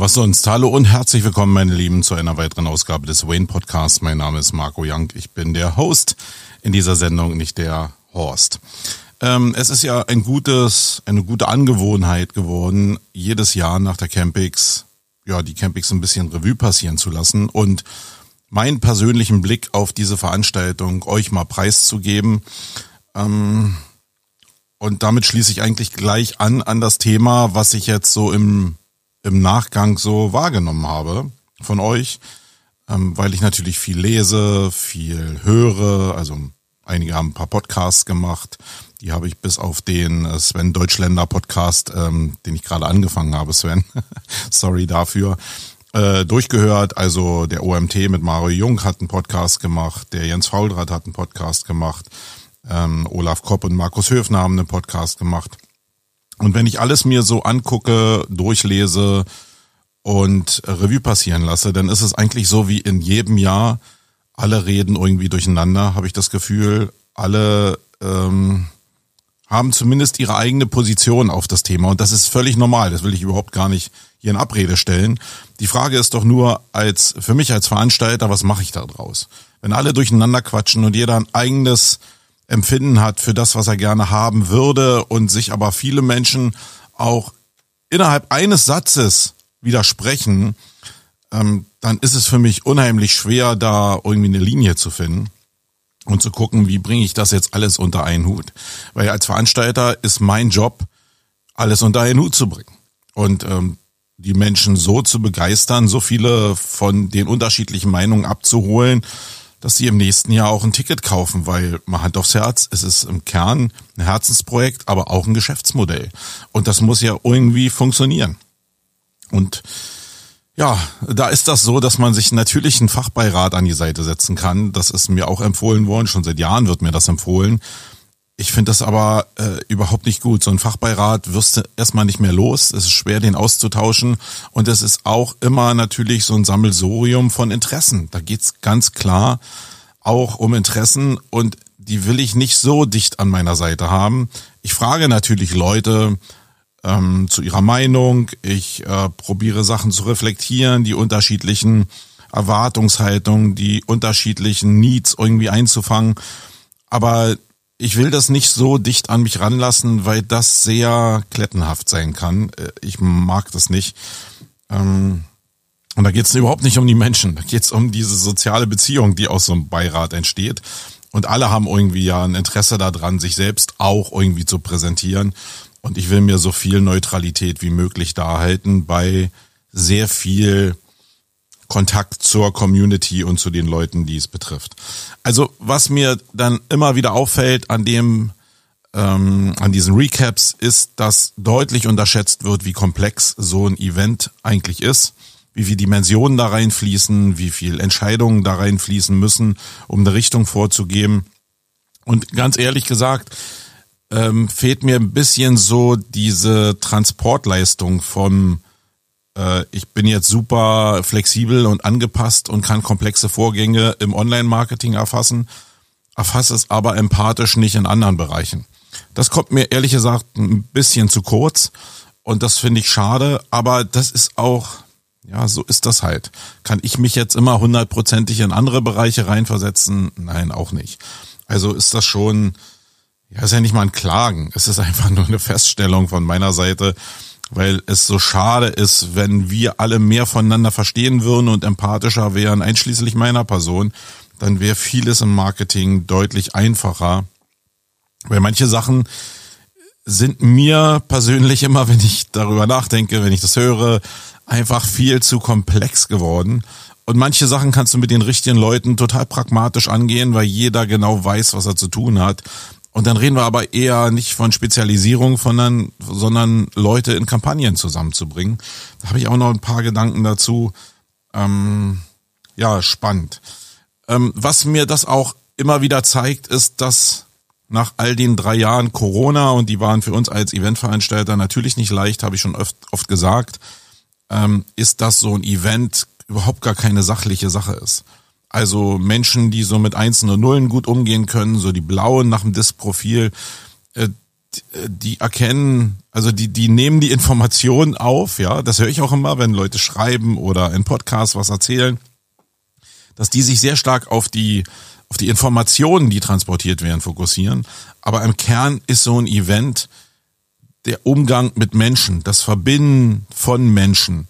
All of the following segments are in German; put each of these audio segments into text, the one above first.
Was sonst? Hallo und herzlich willkommen, meine Lieben, zu einer weiteren Ausgabe des Wayne Podcasts. Mein Name ist Marco Young. Ich bin der Host in dieser Sendung, nicht der Horst. Ähm, es ist ja ein gutes, eine gute Angewohnheit geworden, jedes Jahr nach der Campix, ja, die Campix ein bisschen Revue passieren zu lassen und meinen persönlichen Blick auf diese Veranstaltung euch mal preiszugeben. Ähm, und damit schließe ich eigentlich gleich an an das Thema, was ich jetzt so im im Nachgang so wahrgenommen habe von euch, ähm, weil ich natürlich viel lese, viel höre. Also einige haben ein paar Podcasts gemacht. Die habe ich bis auf den äh, Sven Deutschländer Podcast, ähm, den ich gerade angefangen habe, Sven. Sorry dafür. Äh, durchgehört. Also der OMT mit Mario Jung hat einen Podcast gemacht, der Jens Fauldrath hat einen Podcast gemacht, ähm, Olaf Kopp und Markus Höfner haben einen Podcast gemacht. Und wenn ich alles mir so angucke, durchlese und Revue passieren lasse, dann ist es eigentlich so wie in jedem Jahr, alle reden irgendwie durcheinander, habe ich das Gefühl. Alle ähm, haben zumindest ihre eigene Position auf das Thema. Und das ist völlig normal. Das will ich überhaupt gar nicht hier in Abrede stellen. Die Frage ist doch nur, als für mich als Veranstalter, was mache ich da draus? Wenn alle durcheinander quatschen und jeder ein eigenes Empfinden hat für das, was er gerne haben würde und sich aber viele Menschen auch innerhalb eines Satzes widersprechen, ähm, dann ist es für mich unheimlich schwer, da irgendwie eine Linie zu finden und zu gucken, wie bringe ich das jetzt alles unter einen Hut. Weil als Veranstalter ist mein Job, alles unter einen Hut zu bringen. Und ähm, die Menschen so zu begeistern, so viele von den unterschiedlichen Meinungen abzuholen, dass sie im nächsten Jahr auch ein Ticket kaufen, weil man hat aufs Herz, es ist im Kern ein Herzensprojekt, aber auch ein Geschäftsmodell. Und das muss ja irgendwie funktionieren. Und ja, da ist das so, dass man sich natürlich einen Fachbeirat an die Seite setzen kann. Das ist mir auch empfohlen worden, schon seit Jahren wird mir das empfohlen. Ich finde das aber äh, überhaupt nicht gut. So ein Fachbeirat wirst du erstmal nicht mehr los. Es ist schwer, den auszutauschen. Und es ist auch immer natürlich so ein Sammelsorium von Interessen. Da geht's ganz klar auch um Interessen und die will ich nicht so dicht an meiner Seite haben. Ich frage natürlich Leute ähm, zu ihrer Meinung. Ich äh, probiere Sachen zu reflektieren, die unterschiedlichen Erwartungshaltungen, die unterschiedlichen Needs irgendwie einzufangen. Aber ich will das nicht so dicht an mich ranlassen, weil das sehr klettenhaft sein kann. Äh, ich mag das nicht. Ähm, und da geht es überhaupt nicht um die Menschen, da geht es um diese soziale Beziehung, die aus so einem Beirat entsteht. Und alle haben irgendwie ja ein Interesse daran, sich selbst auch irgendwie zu präsentieren. Und ich will mir so viel Neutralität wie möglich da halten bei sehr viel Kontakt zur Community und zu den Leuten, die es betrifft. Also was mir dann immer wieder auffällt an dem ähm, an diesen Recaps ist, dass deutlich unterschätzt wird, wie komplex so ein Event eigentlich ist, wie viel Dimensionen da reinfließen, wie viel Entscheidungen da reinfließen müssen, um eine Richtung vorzugeben. Und ganz ehrlich gesagt, ähm, fehlt mir ein bisschen so diese Transportleistung vom äh, ich bin jetzt super flexibel und angepasst und kann komplexe Vorgänge im Online-Marketing erfassen, erfasse es aber empathisch nicht in anderen Bereichen. Das kommt mir ehrlich gesagt ein bisschen zu kurz und das finde ich schade, aber das ist auch, ja, so ist das halt. Kann ich mich jetzt immer hundertprozentig in andere Bereiche reinversetzen? Nein, auch nicht. Also ist das schon, ja, ist ja nicht mal ein Klagen. Es ist einfach nur eine Feststellung von meiner Seite, weil es so schade ist, wenn wir alle mehr voneinander verstehen würden und empathischer wären, einschließlich meiner Person, dann wäre vieles im Marketing deutlich einfacher. Weil manche Sachen sind mir persönlich immer, wenn ich darüber nachdenke, wenn ich das höre, einfach viel zu komplex geworden. Und manche Sachen kannst du mit den richtigen Leuten total pragmatisch angehen, weil jeder genau weiß, was er zu tun hat. Und dann reden wir aber eher nicht von Spezialisierung, sondern, sondern Leute in Kampagnen zusammenzubringen. Da habe ich auch noch ein paar Gedanken dazu. Ähm, ja, spannend. Ähm, was mir das auch immer wieder zeigt, ist, dass nach all den drei Jahren Corona, und die waren für uns als Eventveranstalter natürlich nicht leicht, habe ich schon oft, oft gesagt, ähm, ist, dass so ein Event überhaupt gar keine sachliche Sache ist. Also Menschen, die so mit Einsen und Nullen gut umgehen können, so die blauen nach dem Disk-Profil, äh, die erkennen, also die, die nehmen die Informationen auf, ja, das höre ich auch immer, wenn Leute schreiben oder in Podcasts was erzählen, dass die sich sehr stark auf die, auf die Informationen, die transportiert werden, fokussieren. Aber im Kern ist so ein Event der Umgang mit Menschen, das Verbinden von Menschen.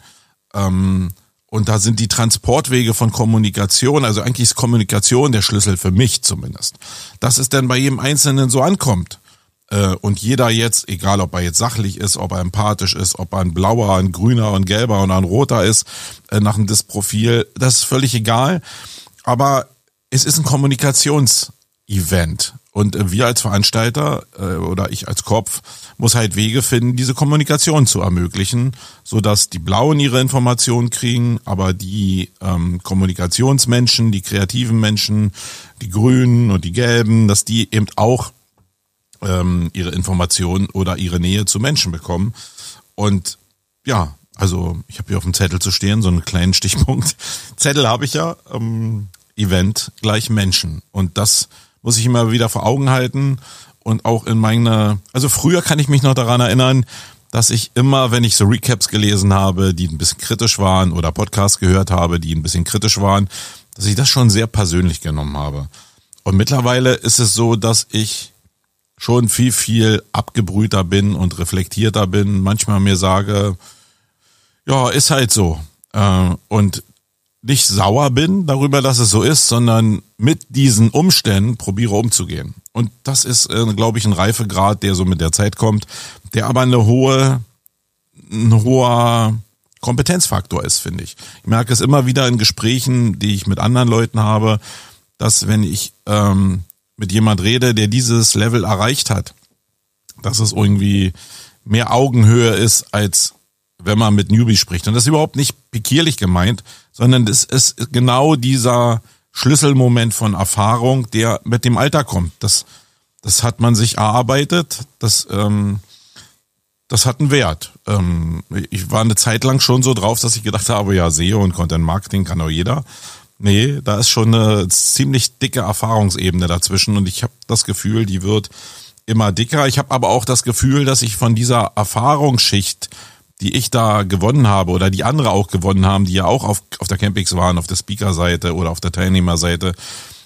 Ähm, und da sind die Transportwege von Kommunikation, also eigentlich ist Kommunikation der Schlüssel für mich zumindest. Dass es denn bei jedem Einzelnen so ankommt. Äh, und jeder jetzt, egal ob er jetzt sachlich ist, ob er empathisch ist, ob er ein blauer, ein grüner, ein gelber oder ein roter ist, äh, nach einem Disprofil, das ist völlig egal. Aber es ist ein Kommunikationsevent. Und äh, wir als Veranstalter oder ich als Kopf muss halt Wege finden, diese Kommunikation zu ermöglichen, so dass die Blauen ihre Informationen kriegen, aber die ähm, Kommunikationsmenschen, die kreativen Menschen, die Grünen und die Gelben, dass die eben auch ähm, ihre Informationen oder ihre Nähe zu Menschen bekommen. Und ja, also ich habe hier auf dem Zettel zu stehen, so einen kleinen Stichpunkt. Zettel habe ich ja, ähm, Event gleich Menschen. Und das muss ich immer wieder vor Augen halten. Und auch in meiner, also früher kann ich mich noch daran erinnern, dass ich immer, wenn ich so Recaps gelesen habe, die ein bisschen kritisch waren oder Podcasts gehört habe, die ein bisschen kritisch waren, dass ich das schon sehr persönlich genommen habe. Und mittlerweile ist es so, dass ich schon viel, viel abgebrühter bin und reflektierter bin, manchmal mir sage, ja, ist halt so. Äh, und nicht sauer bin darüber, dass es so ist, sondern mit diesen Umständen probiere umzugehen. Und das ist, äh, glaube ich, ein Reifegrad, der so mit der Zeit kommt, der aber eine hohe, ein hoher Kompetenzfaktor ist, finde ich. Ich merke es immer wieder in Gesprächen, die ich mit anderen Leuten habe, dass wenn ich ähm, mit jemand rede, der dieses Level erreicht hat, dass es irgendwie mehr Augenhöhe ist, als wenn man mit Newbie spricht. Und das ist überhaupt nicht pikierlich gemeint, sondern das ist genau dieser Schlüsselmoment von Erfahrung, der mit dem Alter kommt. Das, das hat man sich erarbeitet, das, ähm, das hat einen Wert. Ähm, ich war eine Zeit lang schon so drauf, dass ich gedacht habe, ja, SEO und Content Marketing kann auch jeder. Nee, da ist schon eine ziemlich dicke Erfahrungsebene dazwischen und ich habe das Gefühl, die wird immer dicker. Ich habe aber auch das Gefühl, dass ich von dieser Erfahrungsschicht, die ich da gewonnen habe oder die andere auch gewonnen haben, die ja auch auf, auf der Campix waren, auf der Speaker-Seite oder auf der Teilnehmerseite,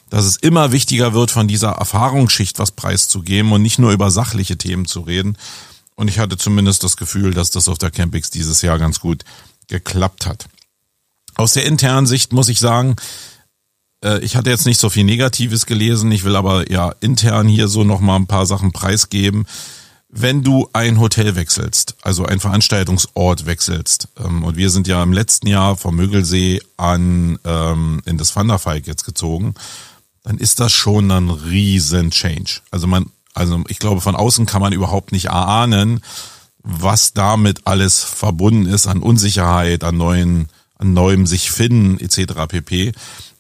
dass es immer wichtiger wird, von dieser Erfahrungsschicht was preiszugeben und nicht nur über sachliche Themen zu reden. Und ich hatte zumindest das Gefühl, dass das auf der Campix dieses Jahr ganz gut geklappt hat. Aus der internen Sicht muss ich sagen, äh, ich hatte jetzt nicht so viel Negatives gelesen, ich will aber ja intern hier so nochmal ein paar Sachen preisgeben. Wenn du ein Hotel wechselst, also ein Veranstaltungsort wechselst, ähm, und wir sind ja im letzten Jahr vom Mögelsee an ähm, in das Wanderfalk jetzt gezogen, dann ist das schon ein riesen Change. Also man, also ich glaube, von außen kann man überhaupt nicht erahnen, was damit alles verbunden ist an Unsicherheit, an neuen an neuem sich finden etc. pp.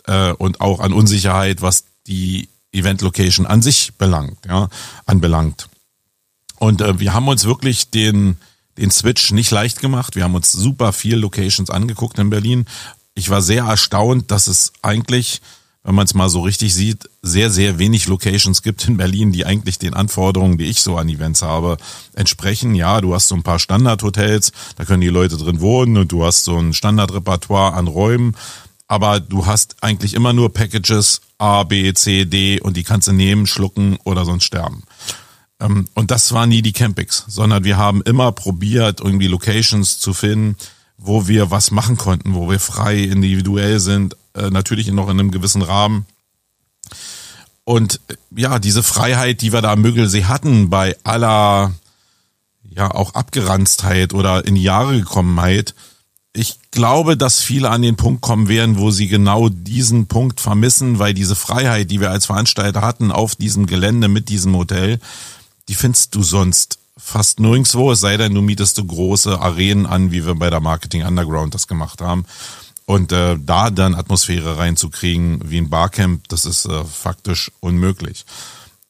Äh, und auch an Unsicherheit, was die Event Location an sich belangt, ja, anbelangt. Und äh, wir haben uns wirklich den den Switch nicht leicht gemacht. Wir haben uns super viel Locations angeguckt in Berlin. Ich war sehr erstaunt, dass es eigentlich wenn man es mal so richtig sieht, sehr, sehr wenig Locations gibt in Berlin, die eigentlich den Anforderungen, die ich so an Events habe, entsprechen. Ja, du hast so ein paar Standardhotels, da können die Leute drin wohnen und du hast so ein Standardrepertoire an Räumen, aber du hast eigentlich immer nur Packages A, B, C, D und die kannst du nehmen, schlucken oder sonst sterben. Ähm, und das war nie die Campings, sondern wir haben immer probiert, irgendwie Locations zu finden, wo wir was machen konnten, wo wir frei individuell sind, äh, natürlich noch in einem gewissen Rahmen. Und äh, ja, diese Freiheit, die wir da am Mögelsee hatten, bei aller ja auch Abgeranztheit oder in die Jahre gekommenheit, ich glaube, dass viele an den Punkt kommen werden, wo sie genau diesen Punkt vermissen, weil diese Freiheit, die wir als Veranstalter hatten auf diesem Gelände mit diesem Hotel, die findest du sonst fast nirgendwo, es sei denn, du mietest du große Arenen an, wie wir bei der Marketing Underground das gemacht haben. Und äh, da dann Atmosphäre reinzukriegen wie ein Barcamp, das ist äh, faktisch unmöglich.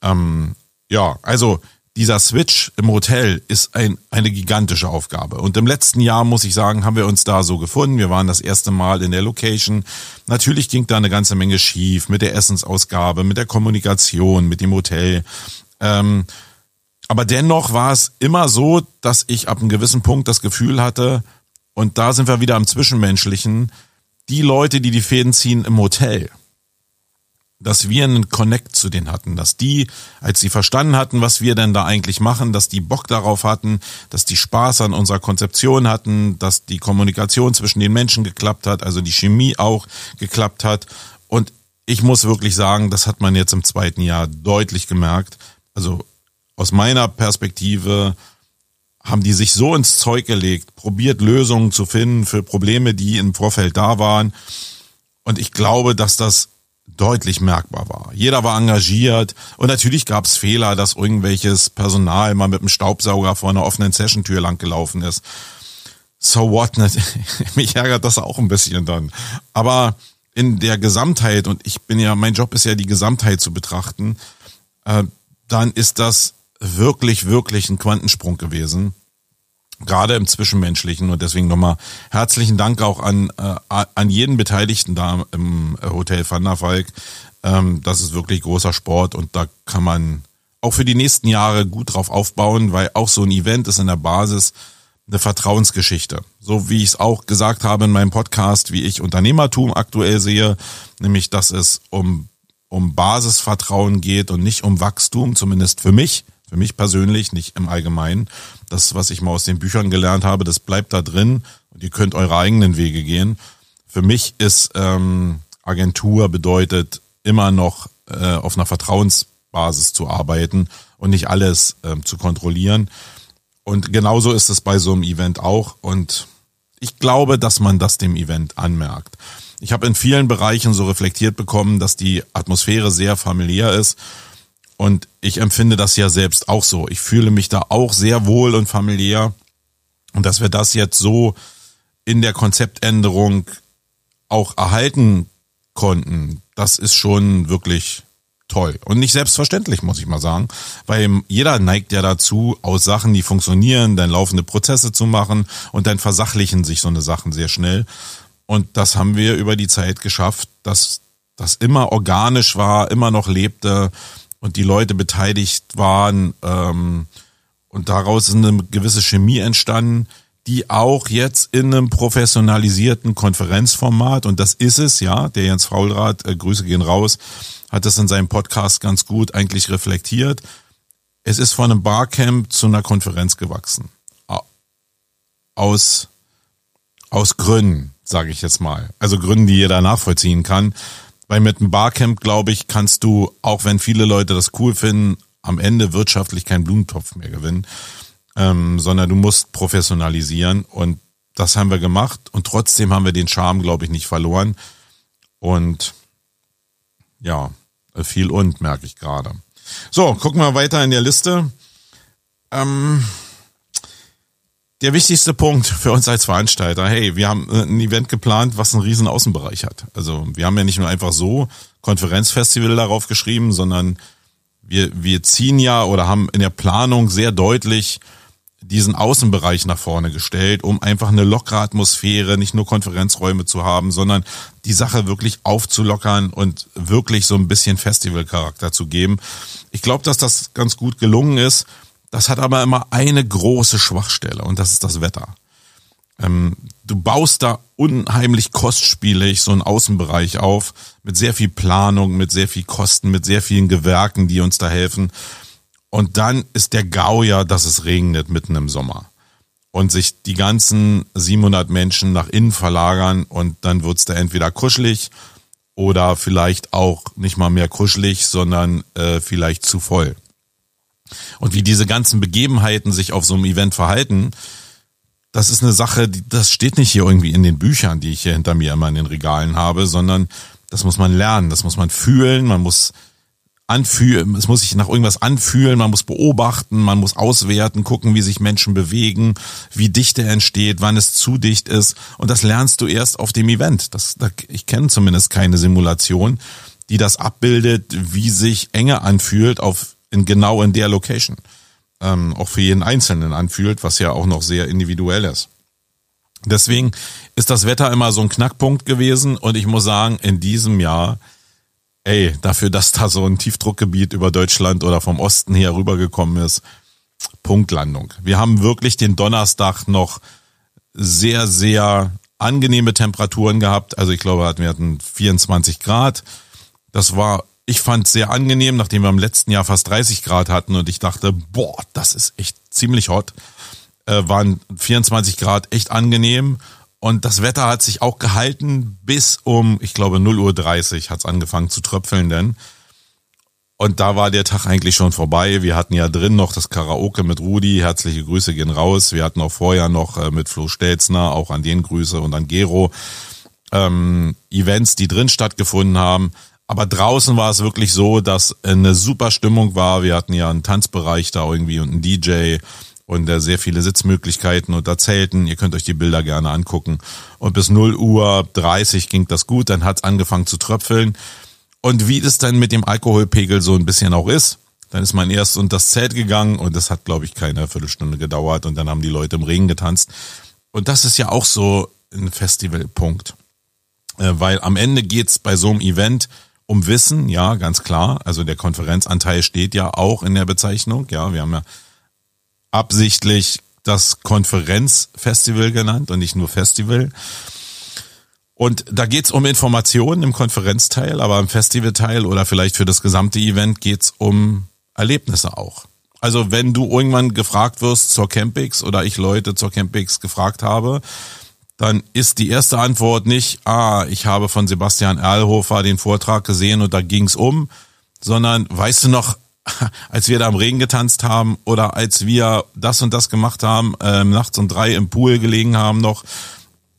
Ähm, ja, also dieser Switch im Hotel ist ein, eine gigantische Aufgabe. Und im letzten Jahr, muss ich sagen, haben wir uns da so gefunden. Wir waren das erste Mal in der Location. Natürlich ging da eine ganze Menge schief mit der Essensausgabe, mit der Kommunikation, mit dem Hotel. Ähm, aber dennoch war es immer so, dass ich ab einem gewissen Punkt das Gefühl hatte, und da sind wir wieder am Zwischenmenschlichen, die Leute, die die Fäden ziehen im Hotel, dass wir einen Connect zu denen hatten, dass die, als sie verstanden hatten, was wir denn da eigentlich machen, dass die Bock darauf hatten, dass die Spaß an unserer Konzeption hatten, dass die Kommunikation zwischen den Menschen geklappt hat, also die Chemie auch geklappt hat. Und ich muss wirklich sagen, das hat man jetzt im zweiten Jahr deutlich gemerkt. Also aus meiner Perspektive haben die sich so ins Zeug gelegt, probiert Lösungen zu finden für Probleme, die im Vorfeld da waren. Und ich glaube, dass das deutlich merkbar war. Jeder war engagiert und natürlich gab es Fehler, dass irgendwelches Personal mal mit dem Staubsauger vor einer offenen Sessiontür lang gelaufen ist. So what? Mich ärgert das auch ein bisschen dann. Aber in der Gesamtheit, und ich bin ja, mein Job ist ja die Gesamtheit zu betrachten, äh, dann ist das wirklich, wirklich ein Quantensprung gewesen gerade im Zwischenmenschlichen und deswegen nochmal herzlichen Dank auch an, äh, an jeden Beteiligten da im Hotel Van der Falk. Ähm, das ist wirklich großer Sport und da kann man auch für die nächsten Jahre gut drauf aufbauen, weil auch so ein Event ist in der Basis eine Vertrauensgeschichte. So wie ich es auch gesagt habe in meinem Podcast, wie ich Unternehmertum aktuell sehe, nämlich dass es um, um Basisvertrauen geht und nicht um Wachstum, zumindest für mich für mich persönlich, nicht im Allgemeinen. Das, was ich mal aus den Büchern gelernt habe, das bleibt da drin und ihr könnt eure eigenen Wege gehen. Für mich ist ähm, Agentur bedeutet immer noch äh, auf einer Vertrauensbasis zu arbeiten und nicht alles ähm, zu kontrollieren. Und genauso ist es bei so einem Event auch. Und ich glaube, dass man das dem Event anmerkt. Ich habe in vielen Bereichen so reflektiert bekommen, dass die Atmosphäre sehr familiär ist und ich empfinde das ja selbst auch so. Ich fühle mich da auch sehr wohl und familiär. Und dass wir das jetzt so in der Konzeptänderung auch erhalten konnten, das ist schon wirklich toll. Und nicht selbstverständlich, muss ich mal sagen. Weil jeder neigt ja dazu, aus Sachen, die funktionieren, dann laufende Prozesse zu machen und dann versachlichen sich so eine Sachen sehr schnell. Und das haben wir über die Zeit geschafft, dass das immer organisch war, immer noch lebte und die Leute beteiligt waren ähm, und daraus ist eine gewisse Chemie entstanden, die auch jetzt in einem professionalisierten Konferenzformat, und das ist es, ja, der Jens Faulrath, äh, Grüße gehen raus, hat das in seinem Podcast ganz gut eigentlich reflektiert. Es ist von einem Barcamp zu einer Konferenz gewachsen. Aus, aus Gründen, sage ich jetzt mal. Also Gründen, die jeder nachvollziehen kann. Weil mit einem Barcamp, glaube ich, kannst du, auch wenn viele Leute das cool finden, am Ende wirtschaftlich keinen Blumentopf mehr gewinnen, ähm, sondern du musst professionalisieren und das haben wir gemacht und trotzdem haben wir den Charme, glaube ich, nicht verloren. Und ja, viel und merke ich gerade. So, gucken wir weiter in der Liste. Ähm, der wichtigste Punkt für uns als Veranstalter, hey, wir haben ein Event geplant, was einen riesen Außenbereich hat. Also wir haben ja nicht nur einfach so Konferenzfestival darauf geschrieben, sondern wir, wir ziehen ja oder haben in der Planung sehr deutlich diesen Außenbereich nach vorne gestellt, um einfach eine lockere Atmosphäre, nicht nur Konferenzräume zu haben, sondern die Sache wirklich aufzulockern und wirklich so ein bisschen Festivalcharakter zu geben. Ich glaube, dass das ganz gut gelungen ist. Das hat aber immer eine große Schwachstelle und das ist das Wetter. Ähm, du baust da unheimlich kostspielig so einen Außenbereich auf mit sehr viel Planung, mit sehr viel Kosten, mit sehr vielen Gewerken, die uns da helfen. Und dann ist der GAU ja, dass es regnet mitten im Sommer und sich die ganzen 700 Menschen nach innen verlagern und dann wird's da entweder kuschelig oder vielleicht auch nicht mal mehr kuschelig, sondern äh, vielleicht zu voll. Und wie diese ganzen Begebenheiten sich auf so einem Event verhalten, das ist eine Sache, das steht nicht hier irgendwie in den Büchern, die ich hier hinter mir immer in den Regalen habe, sondern das muss man lernen, das muss man fühlen, man muss anfühlen, es muss sich nach irgendwas anfühlen, man muss beobachten, man muss auswerten, gucken, wie sich Menschen bewegen, wie Dichte entsteht, wann es zu dicht ist und das lernst du erst auf dem Event. Das, ich kenne zumindest keine Simulation, die das abbildet, wie sich Enge anfühlt auf in genau in der Location ähm, auch für jeden Einzelnen anfühlt, was ja auch noch sehr individuell ist. Deswegen ist das Wetter immer so ein Knackpunkt gewesen und ich muss sagen, in diesem Jahr, ey, dafür, dass da so ein Tiefdruckgebiet über Deutschland oder vom Osten her rübergekommen ist, Punktlandung. Wir haben wirklich den Donnerstag noch sehr, sehr angenehme Temperaturen gehabt. Also ich glaube, wir hatten 24 Grad. Das war, ich fand sehr angenehm, nachdem wir im letzten Jahr fast 30 Grad hatten und ich dachte, boah, das ist echt ziemlich hot. Äh, waren 24 Grad echt angenehm. Und das Wetter hat sich auch gehalten bis um, ich glaube, 0.30 Uhr hat es angefangen zu tröpfeln, denn und da war der Tag eigentlich schon vorbei. Wir hatten ja drin noch das Karaoke mit Rudi. Herzliche Grüße gehen raus. Wir hatten auch vorher noch äh, mit Flo Stelzner, auch an den Grüße und an Gero, ähm, Events, die drin stattgefunden haben. Aber draußen war es wirklich so, dass eine super Stimmung war. Wir hatten ja einen Tanzbereich da irgendwie und einen DJ und äh, sehr viele Sitzmöglichkeiten und da Zelten. Ihr könnt euch die Bilder gerne angucken. Und bis 0 Uhr 30 ging das gut. Dann hat es angefangen zu tröpfeln. Und wie das dann mit dem Alkoholpegel so ein bisschen auch ist, dann ist man erst unter das Zelt gegangen und das hat, glaube ich, keine Viertelstunde gedauert und dann haben die Leute im Regen getanzt. Und das ist ja auch so ein Festivalpunkt. Äh, weil am Ende geht's bei so einem Event um Wissen, ja, ganz klar. Also der Konferenzanteil steht ja auch in der Bezeichnung. Ja, wir haben ja absichtlich das Konferenzfestival genannt und nicht nur Festival. Und da geht's um Informationen im Konferenzteil, aber im Festivalteil oder vielleicht für das gesamte Event geht's um Erlebnisse auch. Also wenn du irgendwann gefragt wirst zur Campix oder ich Leute zur Campix gefragt habe, dann ist die erste Antwort nicht, ah, ich habe von Sebastian Erlhofer den Vortrag gesehen und da ging's um, sondern weißt du noch, als wir da im Regen getanzt haben oder als wir das und das gemacht haben, äh, nachts um drei im Pool gelegen haben noch,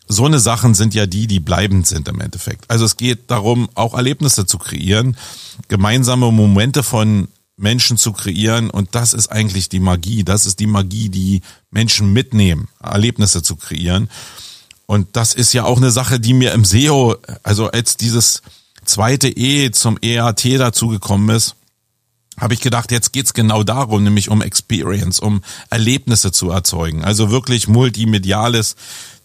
so eine Sachen sind ja die, die bleibend sind im Endeffekt. Also es geht darum, auch Erlebnisse zu kreieren, gemeinsame Momente von Menschen zu kreieren und das ist eigentlich die Magie. Das ist die Magie, die Menschen mitnehmen, Erlebnisse zu kreieren. Und das ist ja auch eine Sache, die mir im SEO, also als dieses zweite E zum EAT dazugekommen ist, habe ich gedacht, jetzt geht's genau darum, nämlich um Experience, um Erlebnisse zu erzeugen. Also wirklich multimediales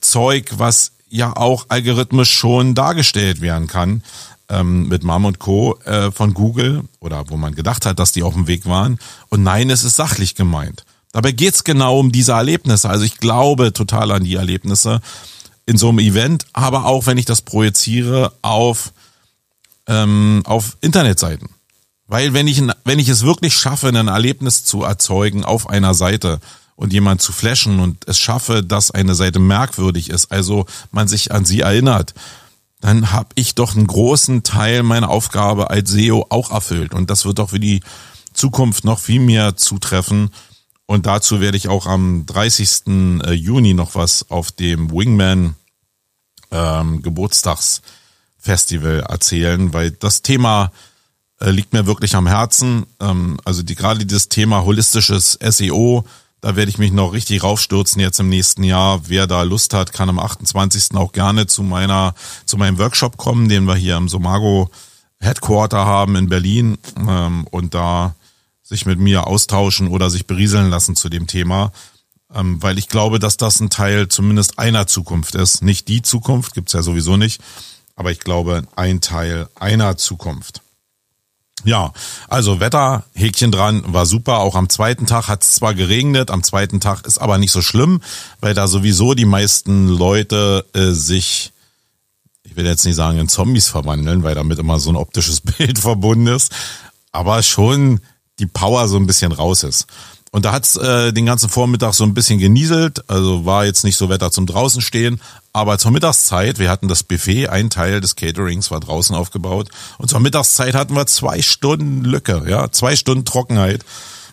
Zeug, was ja auch algorithmisch schon dargestellt werden kann ähm, mit Mom und Co. Äh, von Google oder wo man gedacht hat, dass die auf dem Weg waren. Und nein, es ist sachlich gemeint. Dabei geht's genau um diese Erlebnisse. Also ich glaube total an die Erlebnisse in so einem Event, aber auch wenn ich das projiziere auf, ähm, auf Internetseiten. Weil wenn ich, wenn ich es wirklich schaffe, ein Erlebnis zu erzeugen auf einer Seite und jemand zu flashen und es schaffe, dass eine Seite merkwürdig ist, also man sich an sie erinnert, dann habe ich doch einen großen Teil meiner Aufgabe als SEO auch erfüllt. Und das wird doch für die Zukunft noch viel mehr zutreffen. Und dazu werde ich auch am 30. Äh, Juni noch was auf dem Wingman ähm, Geburtstagsfestival erzählen, weil das Thema äh, liegt mir wirklich am Herzen. Ähm, also die gerade dieses Thema holistisches SEO, da werde ich mich noch richtig raufstürzen jetzt im nächsten Jahr. Wer da Lust hat, kann am 28. auch gerne zu meiner, zu meinem Workshop kommen, den wir hier im Somago Headquarter haben in Berlin ähm, und da sich mit mir austauschen oder sich berieseln lassen zu dem Thema. Ähm, weil ich glaube, dass das ein Teil zumindest einer Zukunft ist. Nicht die Zukunft, gibt's ja sowieso nicht, aber ich glaube, ein Teil einer Zukunft. Ja, also Wetter, Häkchen dran, war super. Auch am zweiten Tag hat es zwar geregnet, am zweiten Tag ist aber nicht so schlimm, weil da sowieso die meisten Leute äh, sich, ich will jetzt nicht sagen in Zombies verwandeln, weil damit immer so ein optisches Bild verbunden ist, aber schon die Power so ein bisschen raus ist. Und da hat's äh, den ganzen Vormittag so ein bisschen genieselt, also war jetzt nicht so Wetter zum draußen stehen, aber zur Mittagszeit, wir hatten das Buffet, ein Teil des Caterings war draußen aufgebaut und zur Mittagszeit hatten wir zwei Stunden Lücke, ja, zwei Stunden Trockenheit.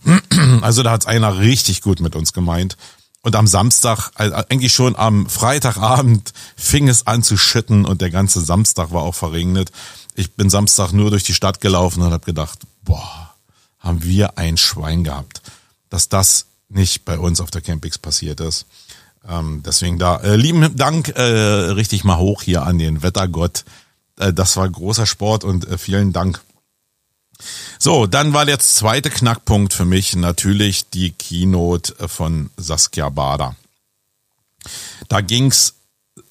Also da hat's einer richtig gut mit uns gemeint. Und am Samstag, also eigentlich schon am Freitagabend, fing es an zu schütten und der ganze Samstag war auch verregnet. Ich bin Samstag nur durch die Stadt gelaufen und habe gedacht, boah, haben wir ein Schwein gehabt dass das nicht bei uns auf der Campix passiert ist. Ähm, deswegen da äh, lieben Dank äh, richtig mal hoch hier an den Wettergott. Äh, das war großer Sport und äh, vielen Dank. So, dann war der zweite Knackpunkt für mich natürlich die Keynote äh, von Saskia Bader. Da ging's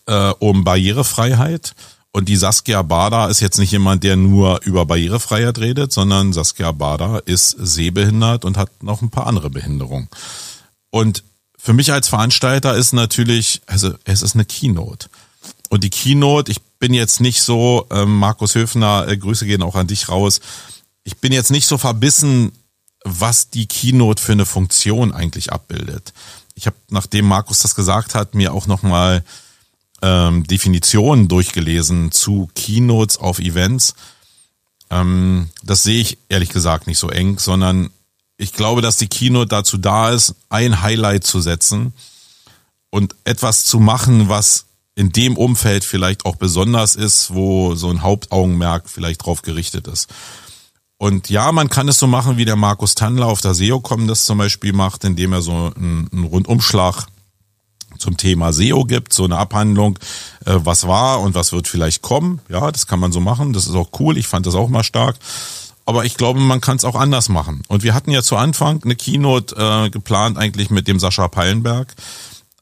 äh, um Barrierefreiheit Und die Saskia Bader ist jetzt nicht jemand, der nur über Barrierefreiheit redet, sondern Saskia Bader ist sehbehindert und hat noch ein paar andere Behinderungen. Und für mich als Veranstalter ist natürlich, also es ist eine Keynote. Und die Keynote, ich bin jetzt nicht so, äh, Markus Höfner, äh, Grüße gehen auch an dich raus. Ich bin jetzt nicht so verbissen, was die Keynote für eine Funktion eigentlich abbildet. Ich habe, nachdem Markus das gesagt hat, mir auch nochmal ähm, Definitionen durchgelesen zu Keynotes auf Events. Ähm, das sehe ich ehrlich gesagt nicht so eng, sondern ich glaube, dass die Keynote dazu da ist, ein Highlight zu setzen und etwas zu machen, was in dem Umfeld vielleicht auch besonders ist, wo so ein Hauptaugenmerk vielleicht drauf gerichtet ist. Und ja, man kann es so machen, wie der Markus Tandler auf der SEOCom das zum Beispiel macht, indem er so einen, einen Rundumschlag zum Thema SEO gibt, so eine Abhandlung, äh, was war und was wird vielleicht kommen. Ja, das kann man so machen. Das ist auch cool. Ich fand das auch mal stark. Aber ich glaube, man kann es auch anders machen. Und wir hatten ja zu Anfang eine Keynote äh, geplant, eigentlich mit dem Sascha Pallenberg.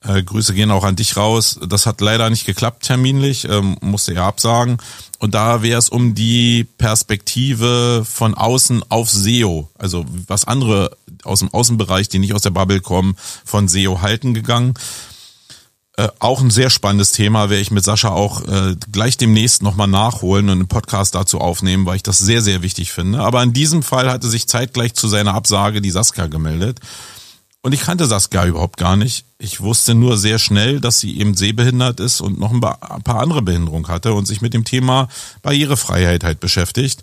Äh, Grüße gehen auch an dich raus. Das hat leider nicht geklappt terminlich, ähm, musste er absagen. Und da wäre es um die Perspektive von außen auf SEO, also was andere aus dem Außenbereich, die nicht aus der Bubble kommen, von SEO halten gegangen. Äh, auch ein sehr spannendes Thema, werde ich mit Sascha auch äh, gleich demnächst nochmal nachholen und einen Podcast dazu aufnehmen, weil ich das sehr, sehr wichtig finde. Aber in diesem Fall hatte sich zeitgleich zu seiner Absage die Saskia gemeldet. Und ich kannte Saskia überhaupt gar nicht. Ich wusste nur sehr schnell, dass sie eben sehbehindert ist und noch ein paar andere Behinderungen hatte und sich mit dem Thema Barrierefreiheit halt beschäftigt.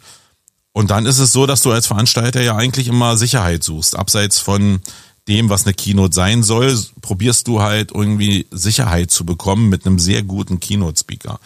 Und dann ist es so, dass du als Veranstalter ja eigentlich immer Sicherheit suchst. Abseits von dem, was eine Keynote sein soll, probierst du halt irgendwie Sicherheit zu bekommen mit einem sehr guten Keynote-Speaker.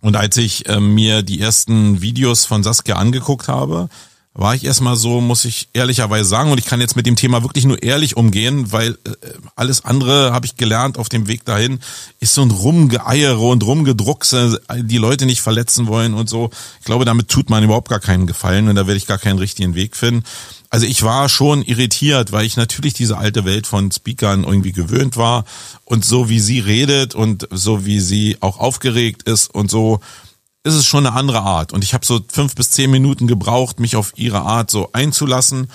Und als ich äh, mir die ersten Videos von Saskia angeguckt habe, war ich erstmal so, muss ich ehrlicherweise sagen, und ich kann jetzt mit dem Thema wirklich nur ehrlich umgehen, weil äh, alles andere habe ich gelernt auf dem Weg dahin, ist so ein Rumgeeiere und Rumgedruckse, die Leute nicht verletzen wollen und so. Ich glaube, damit tut man überhaupt gar keinen Gefallen und da werde ich gar keinen richtigen Weg finden. Also ich war schon irritiert, weil ich natürlich diese alte Welt von Speakern irgendwie gewöhnt war und so wie sie redet und so wie sie auch aufgeregt ist und so ist es schon eine andere Art. Und ich habe so fünf bis zehn Minuten gebraucht, mich auf ihre Art so einzulassen.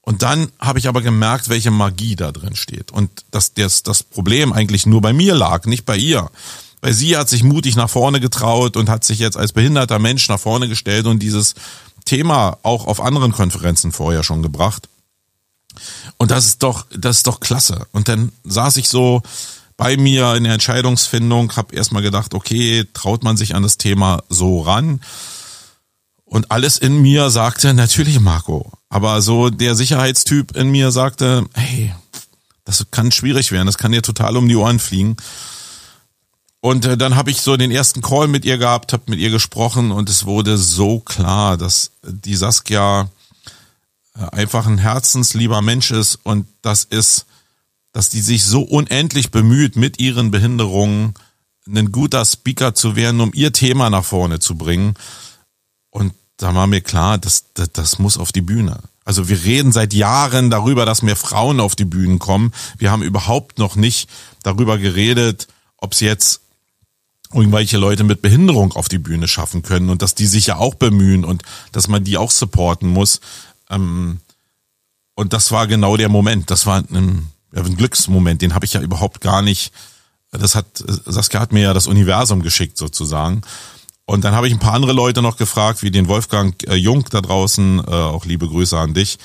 Und dann habe ich aber gemerkt, welche Magie da drin steht. Und dass das, das Problem eigentlich nur bei mir lag, nicht bei ihr. Weil sie hat sich mutig nach vorne getraut und hat sich jetzt als behinderter Mensch nach vorne gestellt und dieses Thema auch auf anderen Konferenzen vorher schon gebracht. Und das ist doch, das ist doch klasse. Und dann saß ich so bei mir in der Entscheidungsfindung, habe erstmal gedacht, okay, traut man sich an das Thema so ran? Und alles in mir sagte, natürlich Marco. Aber so der Sicherheitstyp in mir sagte, hey, das kann schwierig werden, das kann dir total um die Ohren fliegen. Und äh, dann habe ich so den ersten Call mit ihr gehabt, habe mit ihr gesprochen und es wurde so klar, dass die Saskia äh, einfach ein herzenslieber Mensch ist und das ist, dass die sich so unendlich bemüht, mit ihren Behinderungen ein guter Speaker zu werden, um ihr Thema nach vorne zu bringen. Und da war mir klar, das, das, das muss auf die Bühne. Also wir reden seit Jahren darüber, dass mehr Frauen auf die Bühnen kommen. Wir haben überhaupt noch nicht darüber geredet, ob es jetzt irgendwelche Leute mit Behinderung auf die Bühne schaffen können und dass die sich ja auch bemühen und dass man die auch supporten muss. Ähm, und das war genau der Moment. Das war ein, ein Glücksmoment, den habe ich ja überhaupt gar nicht. Das hat Saskia hat mir ja das Universum geschickt sozusagen. Und dann habe ich ein paar andere Leute noch gefragt, wie den Wolfgang äh, Jung da draußen, äh, auch liebe Grüße an dich.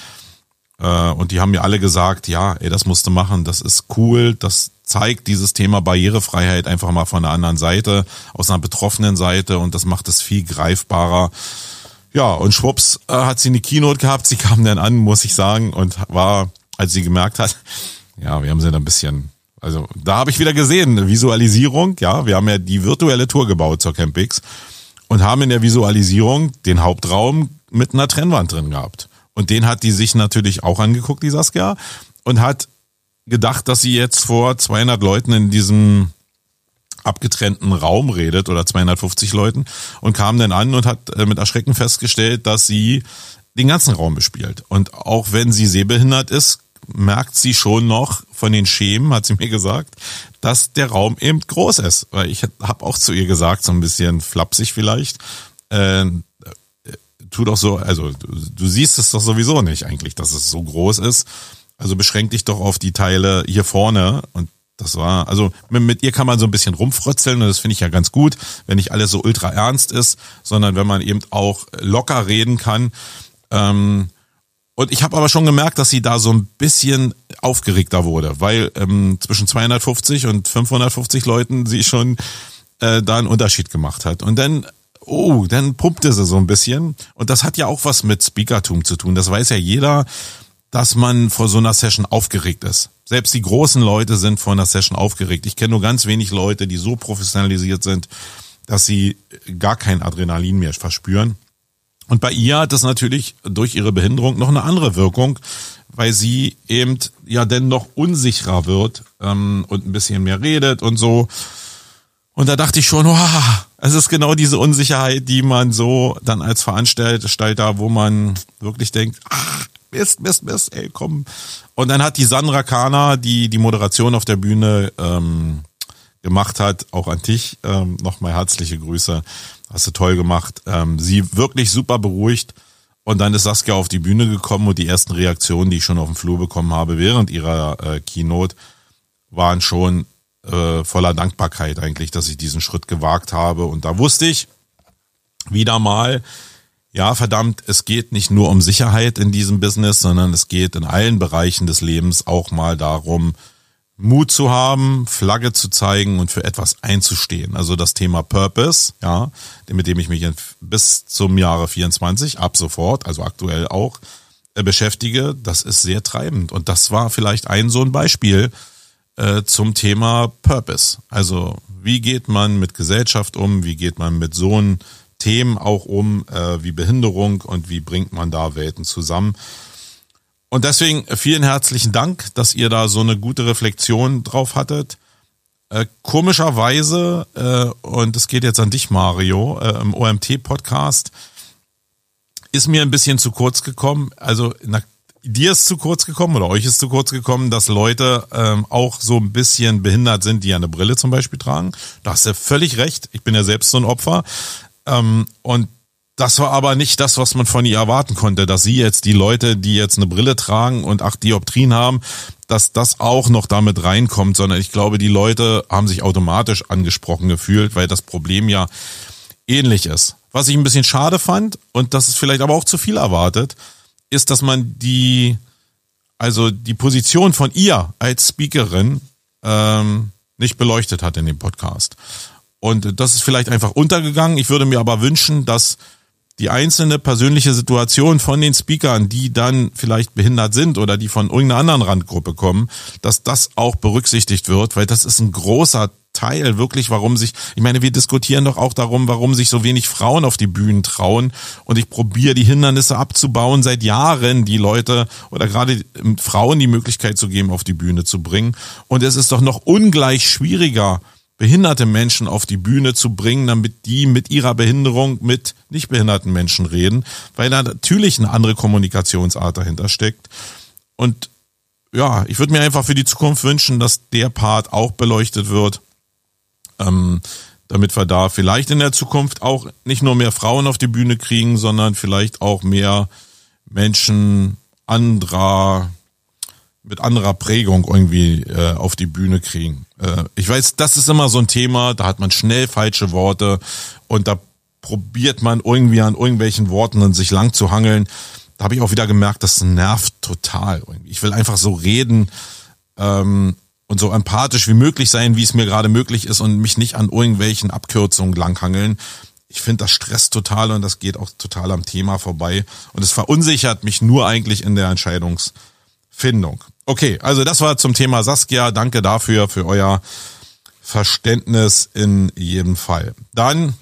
Äh, und die haben mir alle gesagt, ja, ey, das musst du machen, das ist cool, das zeigt dieses Thema Barrierefreiheit einfach mal von einer anderen Seite, aus einer betroffenen Seite und das macht es viel greifbarer. Ja, und schwupps hat sie eine Keynote gehabt, sie kam dann an, muss ich sagen, und war, als sie gemerkt hat, ja, wir haben sie dann ein bisschen, also da habe ich wieder gesehen, Visualisierung, ja, wir haben ja die virtuelle Tour gebaut zur Campix und haben in der Visualisierung den Hauptraum mit einer Trennwand drin gehabt. Und den hat die sich natürlich auch angeguckt, die Saskia, und hat gedacht, dass sie jetzt vor 200 Leuten in diesem abgetrennten Raum redet oder 250 Leuten und kam dann an und hat äh, mit Erschrecken festgestellt, dass sie den ganzen Raum bespielt. Und auch wenn sie sehbehindert ist, merkt sie schon noch von den Schemen, hat sie mir gesagt, dass der Raum eben groß ist. Weil ich habe auch zu ihr gesagt, so ein bisschen flapsig vielleicht, äh, tu doch so, also du, du siehst es doch sowieso nicht eigentlich, dass es so groß ist. Also beschränk dich doch auf die Teile hier vorne und das war, also mit, ihr kann man so ein bisschen rumfrötzeln und das finde ich ja ganz gut, wenn nicht alles so ultra ernst ist, sondern wenn man eben auch locker reden kann. Ähm, und ich habe aber schon gemerkt, dass sie da so ein bisschen aufgeregter wurde, weil ähm, zwischen 250 und 550 Leuten sie schon äh, da einen Unterschied gemacht hat. Und dann, oh, dann pumpte sie so ein bisschen. Und das hat ja auch was mit Speakertum zu tun. Das weiß ja jeder, dass man vor so einer Session aufgeregt ist. Selbst die großen Leute sind vor einer Session aufgeregt. Ich kenne nur ganz wenig Leute, die so professionalisiert sind, dass sie gar kein Adrenalin mehr verspüren. Und bei ihr hat es natürlich durch ihre Behinderung noch eine andere Wirkung, weil sie eben ja denn noch unsicherer wird ähm, und ein bisschen mehr redet und so. Und da dachte ich schon, wow, es ist genau diese Unsicherheit, die man so dann als Veranstalter, wo man wirklich denkt, ach, Mist, Mist, Mist, ey, komm. Und dann hat die Sandra Kana, die die Moderation auf der Bühne ähm, gemacht hat, auch an dich ähm, nochmal herzliche Grüße. Hast du toll gemacht. Ähm, sie wirklich super beruhigt. Und dann ist Saskia auf die Bühne gekommen und die ersten Reaktionen, die ich schon auf dem Flur bekommen habe während ihrer äh, Keynote, waren schon äh, voller Dankbarkeit eigentlich, dass ich diesen Schritt gewagt habe. Und da wusste ich wieder mal, ja, verdammt, es geht nicht nur um Sicherheit in diesem Business, sondern es geht in allen Bereichen des Lebens auch mal darum, Mut zu haben, Flagge zu zeigen und für etwas einzustehen. Also das Thema Purpose, ja, mit dem ich mich bis zum Jahre 24 ab sofort, also aktuell auch äh, beschäftige, das ist sehr treibend. Und das war vielleicht ein so ein Beispiel äh, zum Thema Purpose. Also wie geht man mit Gesellschaft um? Wie geht man mit so einem Themen auch um, äh, wie Behinderung und wie bringt man da Welten zusammen? Und deswegen vielen herzlichen Dank, dass ihr da so eine gute Reflexion drauf hattet. Äh, komischerweise, äh, und es geht jetzt an dich, Mario, äh, im OMT-Podcast, ist mir ein bisschen zu kurz gekommen. Also na, dir ist zu kurz gekommen oder euch ist zu kurz gekommen, dass Leute ähm, auch so ein bisschen behindert sind, die eine Brille zum Beispiel tragen. Da hast du völlig recht. Ich bin ja selbst so ein Opfer. Ähm, und das war aber nicht das, was man von ihr erwarten konnte, dass sie jetzt die Leute, die jetzt eine Brille tragen und acht Dioptrien haben, dass das auch noch damit reinkommt, sondern ich glaube, die Leute haben sich automatisch angesprochen gefühlt, weil das Problem ja ähnlich ist. Was ich ein bisschen schade fand, und das ist vielleicht aber auch zu viel erwartet, ist, dass man die, also die Position von ihr als Speakerin ähm, nicht beleuchtet hat in dem Podcast. Und das ist vielleicht einfach untergegangen. Ich würde mir aber wünschen, dass die einzelne persönliche Situation von den Speakern, die dann vielleicht behindert sind oder die von irgendeiner anderen Randgruppe kommen, dass das auch berücksichtigt wird, weil das ist ein großer Teil wirklich, warum sich, ich meine, wir diskutieren doch auch darum, warum sich so wenig Frauen auf die Bühnen trauen. Und ich probiere die Hindernisse abzubauen seit Jahren, die Leute oder gerade Frauen die Möglichkeit zu geben, auf die Bühne zu bringen. Und es ist doch noch ungleich schwieriger, behinderte Menschen auf die Bühne zu bringen, damit die mit ihrer Behinderung mit nicht behinderten Menschen reden, weil da natürlich eine andere Kommunikationsart dahinter steckt. Und ja, ich würde mir einfach für die Zukunft wünschen, dass der Part auch beleuchtet wird, ähm, damit wir da vielleicht in der Zukunft auch nicht nur mehr Frauen auf die Bühne kriegen, sondern vielleicht auch mehr Menschen anderer mit anderer Prägung irgendwie äh, auf die Bühne kriegen. Äh, ich weiß, das ist immer so ein Thema, da hat man schnell falsche Worte und da probiert man irgendwie an irgendwelchen Worten dann sich lang zu hangeln. Da habe ich auch wieder gemerkt, das nervt total. Ich will einfach so reden ähm, und so empathisch wie möglich sein, wie es mir gerade möglich ist und mich nicht an irgendwelchen Abkürzungen langhangeln. Ich finde, das stresst total und das geht auch total am Thema vorbei. Und es verunsichert mich nur eigentlich in der Entscheidungsfindung. Okay, also das war zum Thema Saskia. Danke dafür, für euer Verständnis in jedem Fall. Dann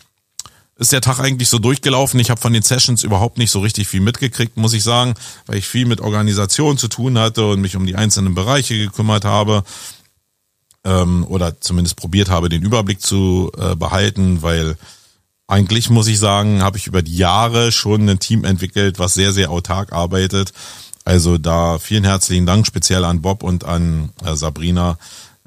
ist der Tag eigentlich so durchgelaufen. Ich habe von den Sessions überhaupt nicht so richtig viel mitgekriegt, muss ich sagen, weil ich viel mit Organisation zu tun hatte und mich um die einzelnen Bereiche gekümmert habe ähm, oder zumindest probiert habe, den Überblick zu äh, behalten, weil eigentlich muss ich sagen, habe ich über die Jahre schon ein Team entwickelt, was sehr, sehr autark arbeitet Also da vielen herzlichen Dank, speziell an Bob und an äh, Sabrina,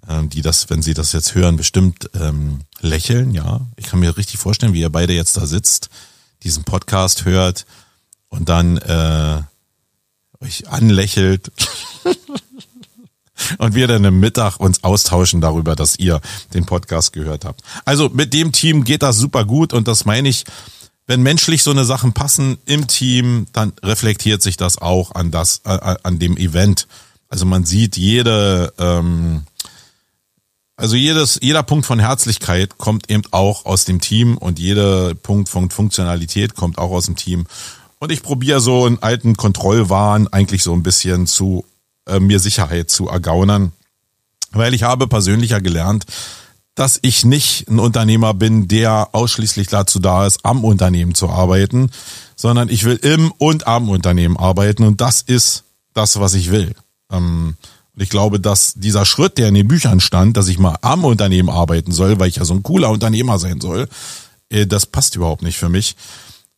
äh, die das, wenn sie das jetzt hören, bestimmt ähm, lächeln. Ja, ich kann mir richtig vorstellen, wie ihr beide jetzt da sitzt, diesen Podcast hört und dann äh, euch anlächelt. und wir dann im Mittag uns austauschen darüber, dass ihr den Podcast gehört habt. Also mit dem Team geht das super gut und das meine ich wenn menschlich so eine Sachen passen im Team, dann reflektiert sich das auch an das, äh, an dem Event. Also man sieht jede, ähm, also jedes, jeder Punkt von Herzlichkeit kommt eben auch aus dem Team und jeder Punkt von Funktionalität kommt auch aus dem Team. Und ich probiere so einen alten Kontrollwahn eigentlich so ein bisschen zu äh, mir Sicherheit zu ergaunern, weil ich habe persönlicher gelernt, dass ich nicht ein Unternehmer bin, der ausschließlich dazu da ist, am Unternehmen zu arbeiten, sondern ich will im und am Unternehmen arbeiten und das ist das, was ich will. Ähm, und ich glaube, dass dieser Schritt, der in den Büchern stand, dass ich mal am Unternehmen arbeiten soll, weil ich ja so ein cooler Unternehmer sein soll, äh, das passt überhaupt nicht für mich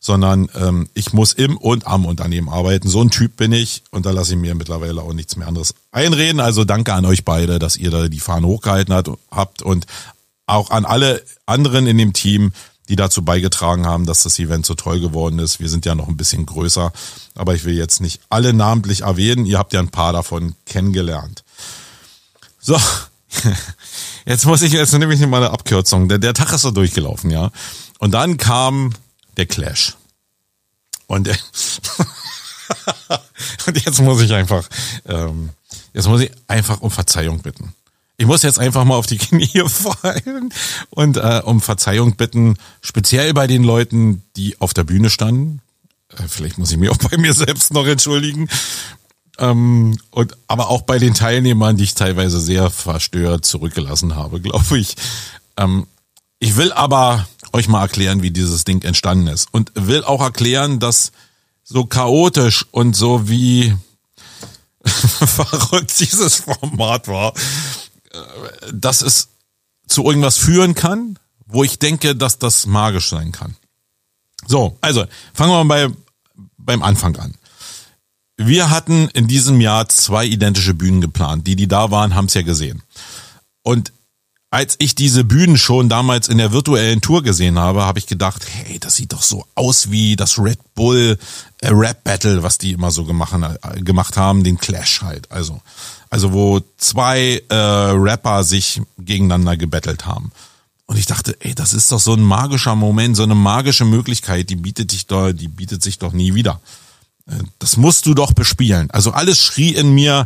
sondern ähm, ich muss im und am Unternehmen arbeiten. So ein Typ bin ich und da lasse ich mir mittlerweile auch nichts mehr anderes einreden. Also danke an euch beide, dass ihr da die Fahne hochgehalten hat, habt und auch an alle anderen in dem Team, die dazu beigetragen haben, dass das Event so toll geworden ist. Wir sind ja noch ein bisschen größer, aber ich will jetzt nicht alle namentlich erwähnen. Ihr habt ja ein paar davon kennengelernt. So, jetzt muss ich jetzt nämlich mal eine Abkürzung. Der, der Tag ist so durchgelaufen, ja. Und dann kam der Clash. Und, und jetzt muss ich einfach, ähm, jetzt muss ich einfach um Verzeihung bitten. Ich muss jetzt einfach mal auf die Knie fallen und äh, um Verzeihung bitten, speziell bei den Leuten, die auf der Bühne standen. Äh, vielleicht muss ich mich auch bei mir selbst noch entschuldigen. Ähm, und aber auch bei den Teilnehmern, die ich teilweise sehr verstört zurückgelassen habe, glaube ich. Ähm, ich will aber euch mal erklären, wie dieses Ding entstanden ist. Und will auch erklären, dass so chaotisch und so wie verrückt dieses Format war, äh, dass es zu irgendwas führen kann, wo ich denke, dass das magisch sein kann. So, also fangen wir mal bei, beim Anfang an. Wir hatten in diesem Jahr zwei identische Bühnen geplant. Die, die da waren, haben es ja gesehen. Und als ich diese Bühnen schon damals in der virtuellen Tour gesehen habe, habe ich gedacht, hey, das sieht doch so aus wie das Red Bull äh, Rap Battle, was die immer so gemacht, gemacht haben, den Clash halt. Also, also wo zwei äh, Rapper sich gegeneinander gebettelt haben. Und ich dachte, ey, das ist doch so ein magischer Moment, so eine magische Möglichkeit, die bietet sich doch, die bietet sich doch nie wieder. Äh, das musst du doch bespielen. Also alles schrie in mir,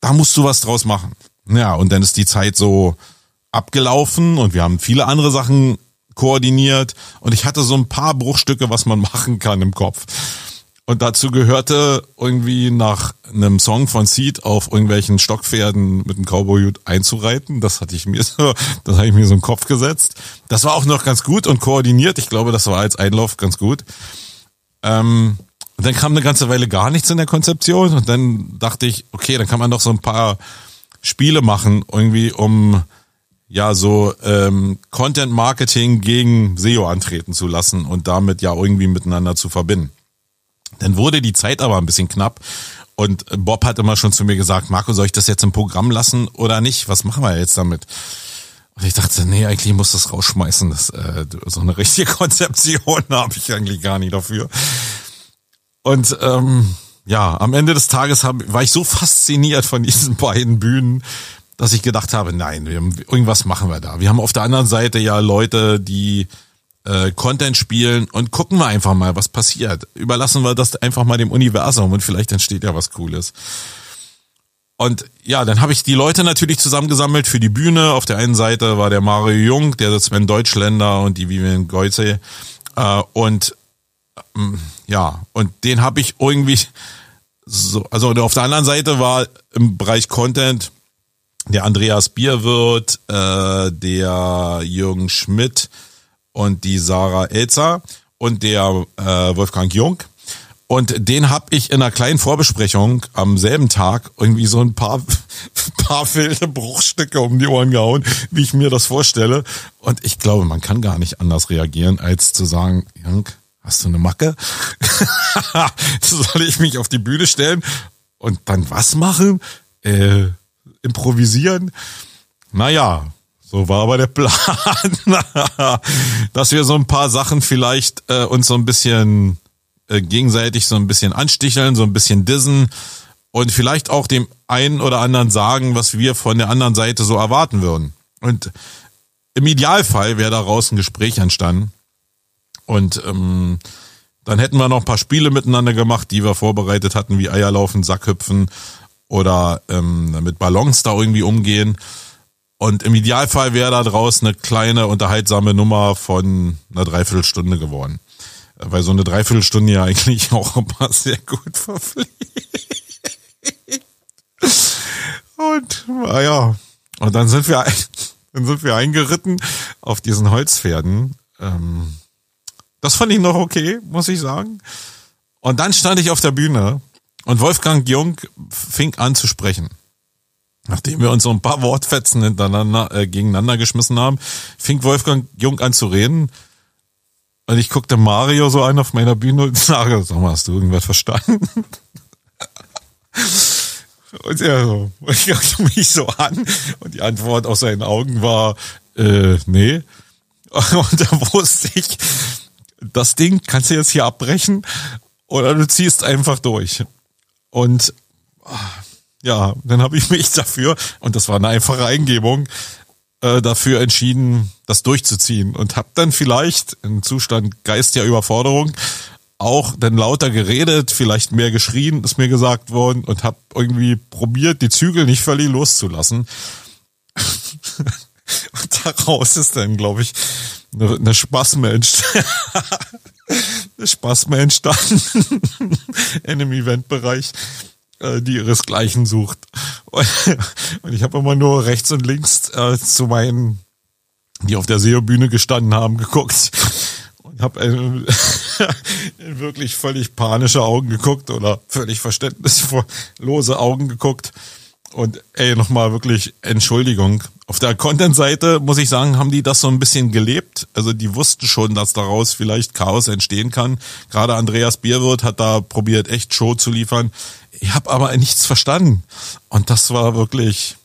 da musst du was draus machen. Ja, und dann ist die Zeit so abgelaufen und wir haben viele andere Sachen koordiniert und ich hatte so ein paar Bruchstücke, was man machen kann im Kopf. Und dazu gehörte irgendwie nach einem Song von Seed auf irgendwelchen Stockpferden mit einem Cowboyhut einzureiten. Das hatte ich mir so, das habe ich mir so im Kopf gesetzt. Das war auch noch ganz gut und koordiniert. Ich glaube, das war als Einlauf ganz gut. Ähm, dann kam eine ganze Weile gar nichts in der Konzeption und dann dachte ich, okay, dann kann man doch so ein paar Spiele machen, irgendwie um ja so ähm, Content Marketing gegen SEO antreten zu lassen und damit ja irgendwie miteinander zu verbinden. Dann wurde die Zeit aber ein bisschen knapp und Bob hat immer schon zu mir gesagt, Marco, soll ich das jetzt im Programm lassen oder nicht? Was machen wir jetzt damit? Und ich dachte, nee, eigentlich muss das rausschmeißen. Das, äh, so eine richtige Konzeption habe ich eigentlich gar nicht dafür. Und ähm, ja, am Ende des Tages hab, war ich so fasziniert von diesen beiden Bühnen, dass ich gedacht habe, nein, wir, irgendwas machen wir da. Wir haben auf der anderen Seite ja Leute, die äh, Content spielen und gucken wir einfach mal, was passiert. Überlassen wir das einfach mal dem Universum und vielleicht entsteht ja was Cooles. Und ja, dann habe ich die Leute natürlich zusammengesammelt für die Bühne. Auf der einen Seite war der Mario Jung, der Sven Deutschländer und die Vivian Geuze. Äh, und ähm, ja, und den habe ich irgendwie so, also auf der anderen Seite war im Bereich Content der Andreas Bierwirt, äh, der Jürgen Schmidt und die Sarah Elzer und der äh, Wolfgang Jung. Und den habe ich in einer kleinen Vorbesprechung am selben Tag irgendwie so ein paar, paar wilde Bruchstücke um die Ohren gehauen, wie ich mir das vorstelle. Und ich glaube, man kann gar nicht anders reagieren, als zu sagen, Jung, hast du eine Macke? Soll ich mich auf die Bühne stellen Und dann was machen? Äh, improvisieren? Naja, so war aber der Plan, dass wir so ein paar Sachen vielleicht äh, uns so ein bisschen äh, gegenseitig so ein bisschen ansticheln, so ein bisschen dissen und vielleicht auch dem einen oder anderen sagen, was wir von der anderen Seite so erwarten würden. Und im Idealfall wäre daraus ein Gespräch entstanden. Und ähm, dann hätten wir noch ein paar Spiele miteinander gemacht, die wir vorbereitet hatten, wie Eierlaufen, Sackhüpfen oder ähm, mit Ballons da irgendwie umgehen. Und im Idealfall wäre da draus eine kleine, unterhaltsame Nummer von einer Dreiviertelstunde geworden. Weil so eine Dreiviertelstunde ja eigentlich auch immer sehr gut verfliegt. Und, naja. Und dann sind wir, dann sind wir eingeritten auf diesen Holzpferden. Ähm, das fand ich noch okay, muss ich sagen. Und dann stand ich auf der Bühne und Wolfgang Jung fing an zu sprechen. Nachdem wir uns so ein paar Wortfetzen hintereinander äh, gegeneinander geschmissen haben, fing Wolfgang Jung an zu reden. Und ich guckte Mario so an auf meiner Bühne und sage, sag mal, hast du irgendwas verstanden? Und er so, ich guckte mich so an und die Antwort aus seinen Augen war, äh, nee. Und da wusste ich, das Ding kannst du jetzt hier abbrechen oder du ziehst einfach durch. Und ja, dann habe ich mich dafür, und das war eine einfache Eingebung, äh, dafür entschieden, das durchzuziehen und habe dann vielleicht im Zustand geistiger Überforderung auch dann lauter geredet, vielleicht mehr geschrien, ist mir gesagt worden und habe irgendwie probiert, die Zügel nicht völlig loszulassen. und daraus ist dann, glaube ich, eine, eine Spasme. eine Spasme entstanden in dem Eventbereich, äh, die ihresgleichen sucht. Und ich habe immer nur rechts und links äh, zu meinen, die auf der SEO-Bühne gestanden haben, geguckt und habe in, in wirklich völlig panische Augen geguckt oder völlig verständnislose Augen geguckt. Und ey, nochmal wirklich Entschuldigung. Auf der Content-Seite, muss ich sagen, haben die das so ein bisschen gelebt. Also die wussten schon, dass daraus vielleicht Chaos entstehen kann. Gerade Andreas Bierwirt hat da probiert, echt Show zu liefern. Ich habe aber nichts verstanden. Und das war wirklich,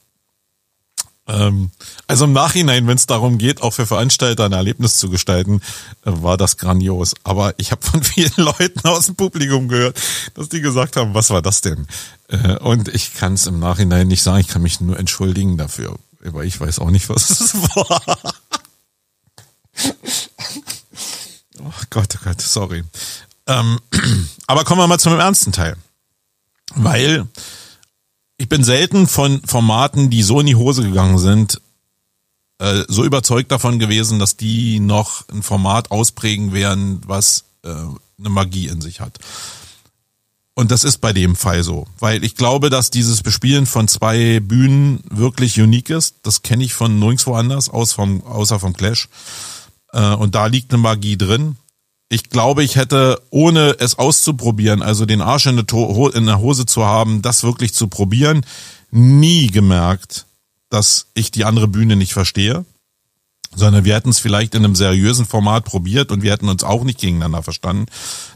also im Nachhinein, wenn es darum geht, auch für Veranstalter ein Erlebnis zu gestalten, äh, war das grandios. Aber ich habe von vielen Leuten aus dem Publikum gehört, dass die gesagt haben, was war das denn? Äh, und ich kann es im Nachhinein nicht sagen, ich kann mich nur entschuldigen dafür. Aber ich weiß auch nicht, was es war. oh Gott, oh Gott, sorry. Ähm, aber kommen wir mal zum ernsten Teil. Weil ich bin selten von Formaten, die so in die Hose gegangen sind, äh, so überzeugt davon gewesen, dass die noch ein Format ausprägen werden, was äh, eine Magie in sich hat. Und das ist bei dem Fall so, weil ich glaube, dass dieses Bespielen von zwei Bühnen wirklich unique ist. Das kenne ich von nirgendwo anders, aus vom, außer vom Clash. Äh, und da liegt eine Magie drin ich glaube, ich hätte, ohne es auszuprobieren, also den Arsch in der Hose zu haben, das wirklich zu probieren, nie gemerkt, dass ich die andere Bühne nicht verstehe, sondern wir hätten es vielleicht in einem seriösen Format probiert und wir hätten uns auch nicht gegeneinander verstanden.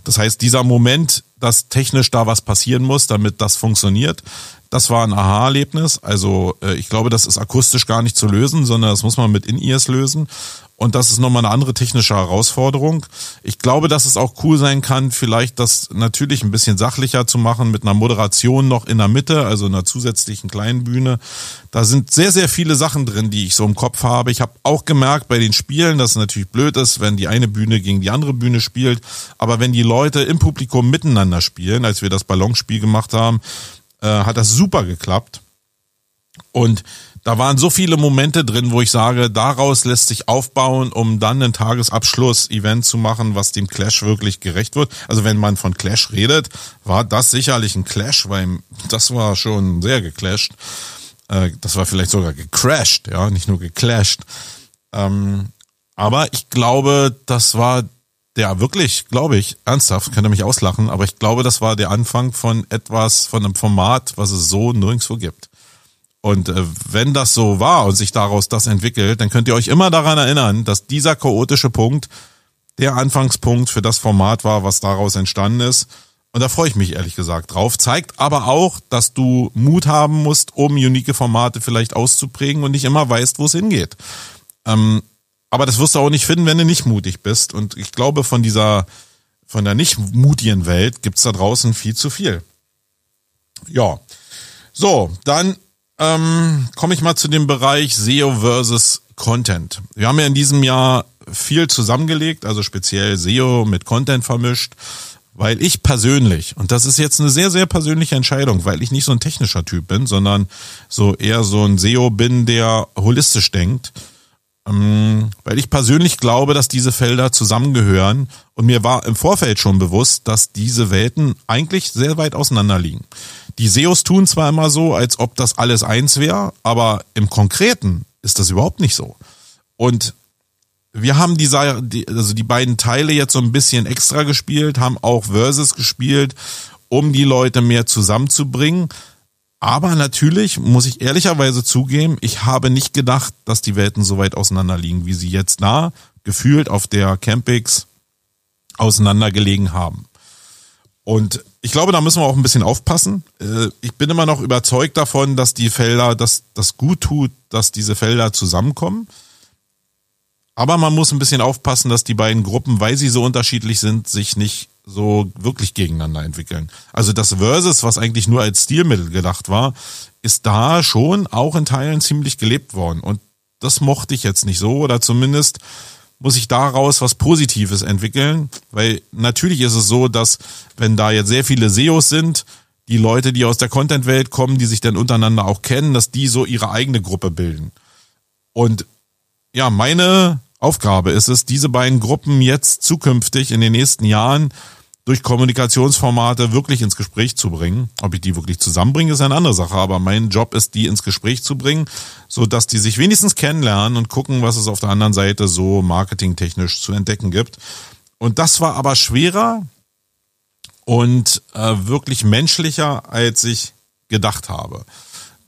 Das heißt, dieser Moment, dass technisch da was passieren muss, damit das funktioniert, das war ein Aha-Erlebnis. Also äh, ich glaube, das ist akustisch gar nicht zu lösen, sondern das muss man mit In-Ears lösen. Und das ist nochmal eine andere technische Herausforderung. Ich glaube, dass es auch cool sein kann, vielleicht das natürlich ein bisschen sachlicher zu machen mit einer Moderation noch in der Mitte, also einer zusätzlichen kleinen Bühne. Da sind sehr, sehr viele Sachen drin, die ich so im Kopf habe. Ich habe auch gemerkt bei den Spielen, dass es natürlich blöd ist, wenn die eine Bühne gegen die andere Bühne spielt. Aber wenn die Leute im Publikum miteinander spielen, als wir das Ballonspiel gemacht haben, äh, hat das super geklappt. Und da waren so viele Momente drin, wo ich sage, daraus lässt sich aufbauen, um dann ein Tagesabschluss-Event zu machen, was dem Clash wirklich gerecht wird. Also wenn man von Clash redet, war das sicherlich ein Clash, weil das war schon sehr geclasht. Äh, das war vielleicht sogar gecrashed, ja, nicht nur geclasht. Ähm, aber ich glaube, das war der wirklich, glaube ich, ernsthaft, könnte mich auslachen, aber ich glaube, das war der Anfang von etwas, von einem Format, was es so nirgendwo gibt. Und äh, wenn das so war und sich daraus das entwickelt, dann könnt ihr euch immer daran erinnern, dass dieser chaotische Punkt der Anfangspunkt für das Format war, was daraus entstanden ist. Und da freue ich mich ehrlich gesagt drauf. Zeigt aber auch, dass du Mut haben musst, um unique Formate vielleicht auszuprägen und nicht immer weißt, wo es hingeht. Ähm, aber das wirst du auch nicht finden, wenn du nicht mutig bist. Und ich glaube, von dieser, von der nicht mutigen Welt gibt's da draußen viel zu viel. Ja. So, dann ähm, komme ich mal zu dem Bereich SEO versus Content. Wir haben ja in diesem Jahr viel zusammengelegt, also speziell SEO mit Content vermischt, weil ich persönlich, und das ist jetzt eine sehr, sehr persönliche Entscheidung, weil ich nicht so ein technischer Typ bin, sondern so eher so ein SEO bin, der holistisch denkt, ähm, weil ich persönlich glaube, dass diese Felder zusammengehören und mir war im Vorfeld schon bewusst, dass diese Welten eigentlich sehr weit auseinander liegen. Die SEOs tun zwar immer so, als ob das alles eins wäre, aber im Konkreten ist das überhaupt nicht so. Und wir haben die, also die beiden Teile jetzt so ein bisschen extra gespielt, haben auch Versus gespielt, um die Leute mehr zusammenzubringen. Aber natürlich muss ich ehrlicherweise zugeben, ich habe nicht gedacht, dass die Welten so weit auseinander liegen, wie sie jetzt da gefühlt auf der Campix auseinandergelegen haben. Und ich glaube, da müssen wir auch ein bisschen aufpassen. Äh, ich bin immer noch überzeugt davon, dass die Felder, dass das gut tut, dass diese Felder zusammenkommen. Aber man muss ein bisschen aufpassen, dass die beiden Gruppen, weil sie so unterschiedlich sind, sich nicht so wirklich gegeneinander entwickeln. Also das Versus, was eigentlich nur als Stilmittel gedacht war, ist da schon auch in Teilen ziemlich gelebt worden. Und das mochte ich jetzt nicht so, oder zumindest muss ich daraus was Positives entwickeln, weil natürlich ist es so, dass wenn da jetzt sehr viele SEOs sind, die Leute, die aus der Content-Welt kommen, die sich dann untereinander auch kennen, dass die so ihre eigene Gruppe bilden. Und ja, meine Aufgabe ist es, diese beiden Gruppen jetzt zukünftig in den nächsten Jahren durch Kommunikationsformate wirklich ins Gespräch zu bringen. Ob ich die wirklich zusammenbringe, ist eine andere Sache, aber mein Job ist, die ins Gespräch zu bringen, so dass die sich wenigstens kennenlernen und gucken, was es auf der anderen Seite so marketingtechnisch zu entdecken gibt. Und das war aber schwerer und äh, wirklich menschlicher, als ich gedacht habe.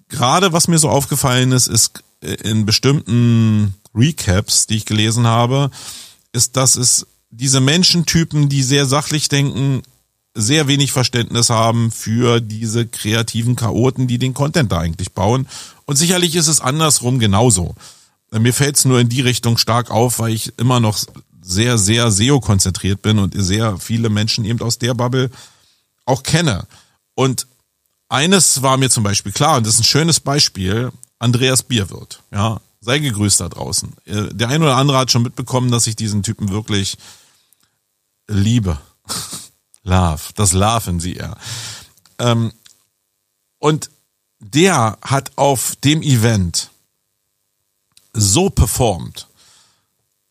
Gerade was mir so aufgefallen ist, ist äh, in bestimmten Recaps, die ich gelesen habe, ist, dass es diese Menschentypen, die sehr sachlich denken, sehr wenig Verständnis haben für diese kreativen Chaoten, die den Content da eigentlich bauen. Und sicherlich ist es andersrum genauso. Mir fällt es nur in die Richtung stark auf, weil ich immer noch sehr, sehr SEO-konzentriert bin und sehr viele Menschen eben aus der Bubble auch kenne. Und eines war mir zum Beispiel klar, und das ist ein schönes Beispiel, Andreas Bierwirt. Ja, sei gegrüßt da draußen. Der ein oder andere hat schon mitbekommen, dass ich diesen Typen wirklich Liebe. Love. Das Love in sie eher. Ähm, und der hat auf dem Event so performt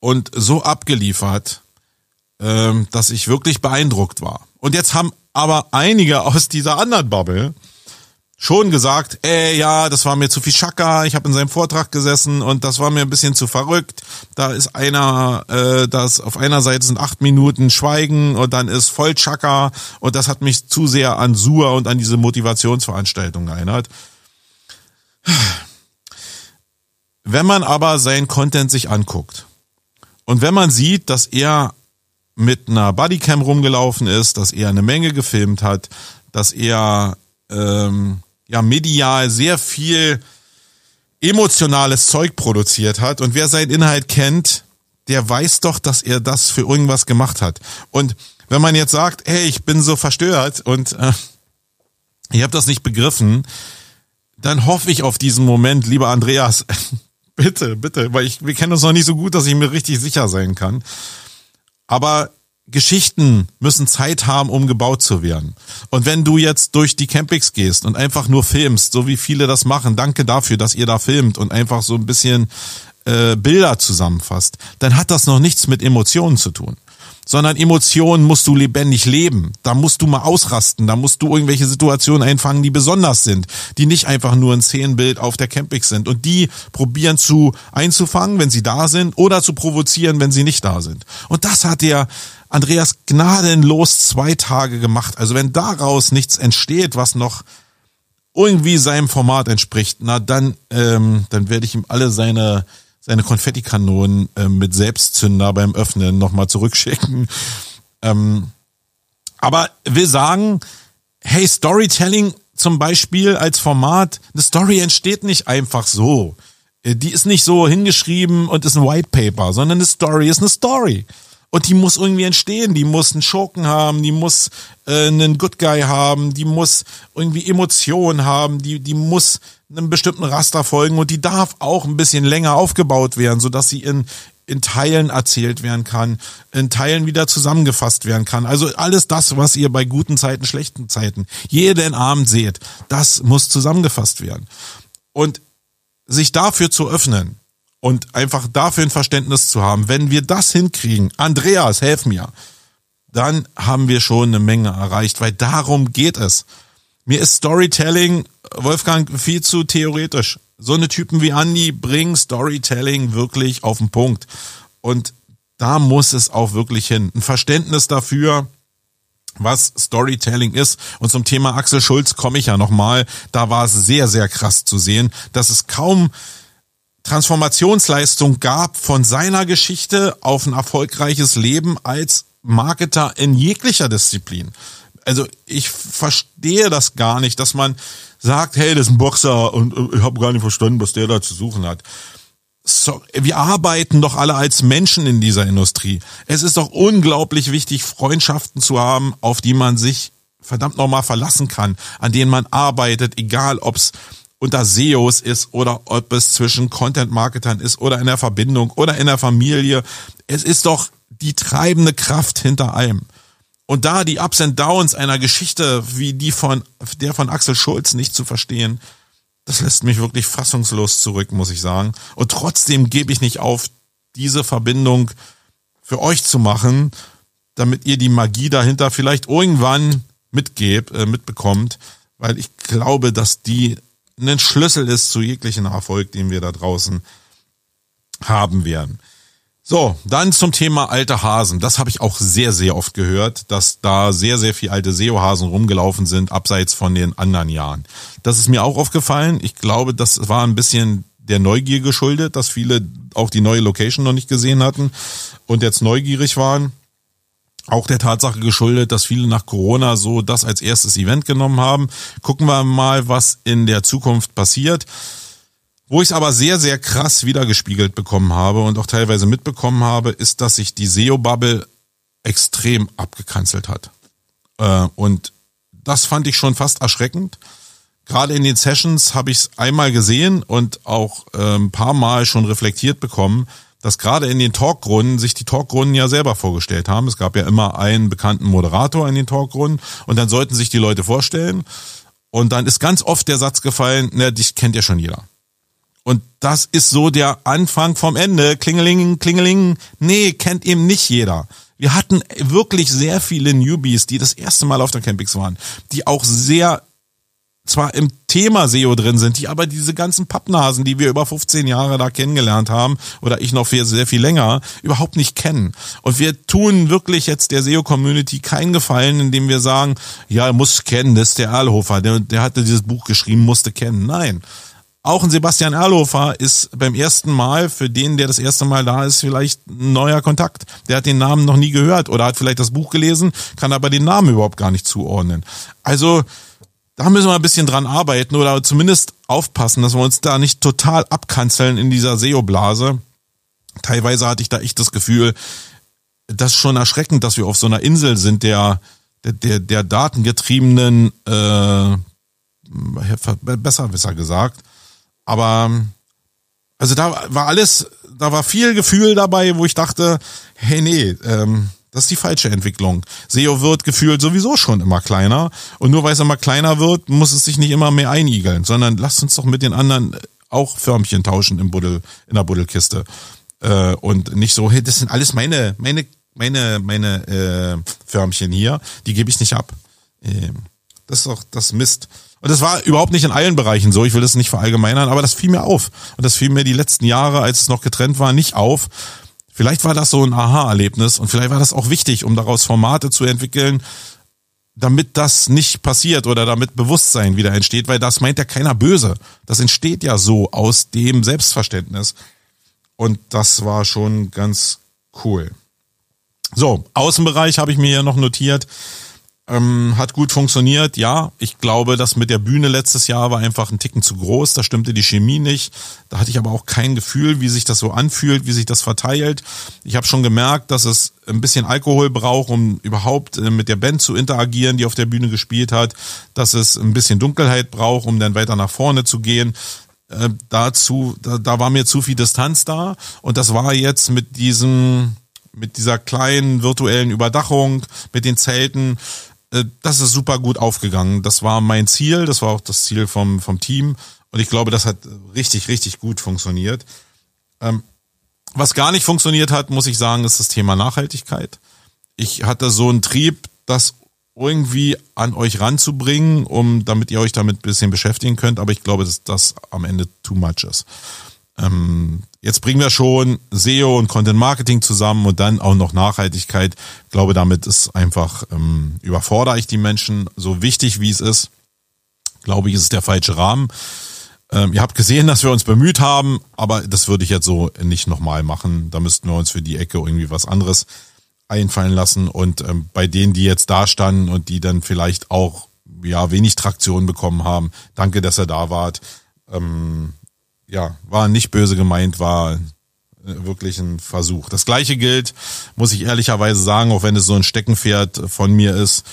und so abgeliefert, ähm, dass ich wirklich beeindruckt war. Und jetzt haben aber einige aus dieser anderen Bubble schon gesagt, ey, ja, das war mir zu viel Schakka, ich habe in seinem Vortrag gesessen und das war mir ein bisschen zu verrückt. Da ist einer, äh, das auf einer Seite sind acht Minuten Schweigen und dann ist voll Schakka und das hat mich zu sehr an Sur und an diese Motivationsveranstaltung erinnert. Wenn man aber seinen Content sich anguckt und wenn man sieht, dass er mit einer Bodycam rumgelaufen ist, dass er eine Menge gefilmt hat, dass er ähm, ja medial sehr viel emotionales Zeug produziert hat und wer seinen Inhalt kennt, der weiß doch, dass er das für irgendwas gemacht hat. Und wenn man jetzt sagt, hey, ich bin so verstört und äh, ich habe das nicht begriffen, dann hoffe ich auf diesen Moment, lieber Andreas, bitte, bitte, weil ich, wir kennen uns noch nicht so gut, dass ich mir richtig sicher sein kann. Aber Geschichten müssen Zeit haben, um gebaut zu werden. Und wenn du jetzt durch die Campings gehst und einfach nur filmst, so wie viele das machen, danke dafür, dass ihr da filmt und einfach so ein bisschen äh, Bilder zusammenfasst, dann hat das noch nichts mit Emotionen zu tun sondern Emotionen musst du lebendig leben. Da musst du mal ausrasten, da musst du irgendwelche Situationen einfangen, die besonders sind, die nicht einfach nur ein Szenenbild auf der Campix sind und die probieren zu einzufangen, wenn sie da sind oder zu provozieren, wenn sie nicht da sind. Und das hat der Andreas gnadenlos zwei Tage gemacht. Also wenn daraus nichts entsteht, was noch irgendwie seinem Format entspricht, na dann, ähm, dann werde ich ihm alle seine seine Konfettikanonen äh, mit Selbstzünder beim Öffnen nochmal zurückschicken. Ähm, Aber will sagen, hey, Storytelling zum Beispiel als Format, eine Story entsteht nicht einfach so. Äh, die ist nicht so hingeschrieben und ist ein White Paper, sondern eine Story ist eine Story. Und die muss irgendwie entstehen. Die muss einen Schurken haben, die muss äh, einen Good Guy haben, die muss irgendwie Emotionen haben, die, die muss einem bestimmten Raster folgen und die darf auch ein bisschen länger aufgebaut werden, sodass sie in, in Teilen erzählt werden kann, in Teilen wieder zusammengefasst werden kann. Also alles das, was ihr bei guten Zeiten, schlechten Zeiten jeden Abend seht, das muss zusammengefasst werden. Und sich dafür zu öffnen und einfach dafür ein Verständnis zu haben, wenn wir das hinkriegen, Andreas, helf mir, dann haben wir schon eine Menge erreicht, weil darum geht es. Mir ist Storytelling, Wolfgang, viel zu theoretisch so eine Typen wie Andy bringen Storytelling wirklich auf den Punkt. Und da muss es auch wirklich hin. Ein Verständnis dafür, was Storytelling ist. Und zum Thema Axel Schulz komme ich ja nochmal. Da war es sehr, sehr krass zu sehen, dass es kaum Transformationsleistung gab von seiner Geschichte auf ein erfolgreiches Leben als Marketer in jeglicher Disziplin. Also ich verstehe das gar nicht, dass man sagt, hey, das ist ein Boxer und äh, ich habe gar nicht verstanden, was der da zu suchen hat. So, wir arbeiten doch alle als Menschen in dieser Industrie. Es ist doch unglaublich wichtig, Freundschaften zu haben, auf die man sich verdammt nochmal verlassen kann, an denen man arbeitet, egal ob's unter SEOs ist oder ob es zwischen Content-Marketern ist oder in der Verbindung oder in der Familie. Es ist doch die treibende Kraft hinter allem. Und da die Ups and Downs einer Geschichte wie die von der von Axel Schulz nicht zu verstehen, das lässt mich wirklich fassungslos zurück, muss ich sagen. Und trotzdem gebe ich nicht auf, diese Verbindung für euch zu machen, damit ihr die Magie dahinter vielleicht irgendwann mitgebt, äh, mitbekommt, weil ich glaube, dass die ein Schlüssel ist zu jeglichen Erfolg, den wir da draußen haben werden. So, dann zum Thema alte Hasen. Das habe ich auch sehr, sehr oft gehört, dass da sehr, sehr viel alte SEO-Hasen rumgelaufen sind, abseits von den anderen Jahren. Das ist mir auch aufgefallen. Ich glaube, das war ein bisschen der Neugier geschuldet, dass viele auch die neue Location noch nicht gesehen hatten und jetzt neugierig waren. Auch der Tatsache geschuldet, dass viele nach Corona so das als erstes Event genommen haben. Gucken wir mal, was in der Zukunft passiert. Wo ich es aber sehr, sehr krass wiedergespiegelt bekommen habe und auch teilweise mitbekommen habe, ist, dass sich die SEO-Bubble extrem abgekanzelt hat. Äh, und das fand ich schon fast erschreckend. Gerade in den Sessions habe ich es einmal gesehen und auch äh, ein paar Mal schon reflektiert bekommen, dass gerade in den Talkrunden sich die Talkrunden ja selber vorgestellt haben. Es gab ja immer einen bekannten Moderator in den Talkrunden und dann sollten sich die Leute vorstellen. Und dann ist ganz oft der Satz gefallen, na, dich kennt ja schon jeder. Und das ist so der Anfang vom Ende. Klingeling, klingeling. Nee, kennt eben nicht jeder. Wir hatten wirklich sehr viele Newbies, die das erste Mal auf der Campix waren, die auch sehr zwar im Thema SEO drin sind, die aber diese ganzen Pappnasen, die wir über 15 Jahre da kennengelernt haben, oder ich noch viel, sehr viel länger, überhaupt nicht kennen. Und wir tun wirklich jetzt der SEO-Community keinen Gefallen, indem wir sagen, ja, muss kennen, das ist der Erlhofer, der, der hatte dieses Buch geschrieben, musste kennen. Nein. Auch ein Sebastian Erlofer ist beim ersten Mal, für den, der das erste Mal da ist, vielleicht ein neuer Kontakt. Der hat den Namen noch nie gehört oder hat vielleicht das Buch gelesen, kann aber den Namen überhaupt gar nicht zuordnen. Also, da müssen wir ein bisschen dran arbeiten oder zumindest aufpassen, dass wir uns da nicht total abkanzeln in dieser SEO-Blase. Teilweise hatte ich da echt das Gefühl, das ist schon erschreckend, dass wir auf so einer Insel sind, der, der, der, der datengetriebenen, äh, besser, besser gesagt, aber also da war alles, da war viel Gefühl dabei, wo ich dachte, hey nee, ähm, das ist die falsche Entwicklung. SEO wird gefühlt sowieso schon immer kleiner. Und nur weil es immer kleiner wird, muss es sich nicht immer mehr einigeln, sondern lasst uns doch mit den anderen auch Förmchen tauschen im Buddel, in der Buddelkiste. Äh, und nicht so, hey, das sind alles meine, meine, meine, meine äh, Förmchen hier, die gebe ich nicht ab. Äh, das ist doch das Mist. Und das war überhaupt nicht in allen Bereichen so. Ich will das nicht verallgemeinern, aber das fiel mir auf. Und das fiel mir die letzten Jahre, als es noch getrennt war, nicht auf. Vielleicht war das so ein Aha-Erlebnis und vielleicht war das auch wichtig, um daraus Formate zu entwickeln, damit das nicht passiert oder damit Bewusstsein wieder entsteht, weil das meint ja keiner böse. Das entsteht ja so aus dem Selbstverständnis. Und das war schon ganz cool. So, Außenbereich habe ich mir ja noch notiert Ähm, hat gut funktioniert, ja. Ich glaube, das mit der Bühne letztes Jahr war einfach ein Ticken zu groß. Da stimmte die Chemie nicht. Da hatte ich aber auch kein Gefühl, wie sich das so anfühlt, wie sich das verteilt. Ich habe schon gemerkt, dass es ein bisschen Alkohol braucht, um überhaupt äh, mit der Band zu interagieren, die auf der Bühne gespielt hat. Dass es ein bisschen Dunkelheit braucht, um dann weiter nach vorne zu gehen. Äh, dazu, da, da war mir zu viel Distanz da. Und das war jetzt mit diesem mit dieser kleinen virtuellen Überdachung, mit den Zelten, das ist super gut aufgegangen. Das war mein Ziel, das war auch das Ziel vom, vom Team. Und ich glaube, das hat richtig, richtig gut funktioniert. Ähm, was gar nicht funktioniert hat, muss ich sagen, ist das Thema Nachhaltigkeit. Ich hatte so einen Trieb, das irgendwie an euch ranzubringen, um damit ihr euch damit ein bisschen beschäftigen könnt, aber ich glaube, dass das am Ende too much ist. Ähm, jetzt bringen wir schon SEO und Content Marketing zusammen und dann auch noch Nachhaltigkeit. Ich glaube, damit ist einfach, ähm, überfordere ich die Menschen. So wichtig wie es ist, glaube ich, ist es der falsche Rahmen. Ähm, ihr habt gesehen, dass wir uns bemüht haben, aber das würde ich jetzt so nicht nochmal machen. Da müssten wir uns für die Ecke irgendwie was anderes einfallen lassen. Und ähm, bei denen, die jetzt da standen und die dann vielleicht auch ja wenig Traktion bekommen haben, danke, dass ihr da wart. Ähm, ja, war nicht böse gemeint, war äh, wirklich ein Versuch. Das gleiche gilt, muss ich ehrlicherweise sagen, auch wenn es so ein Steckenpferd von mir ist,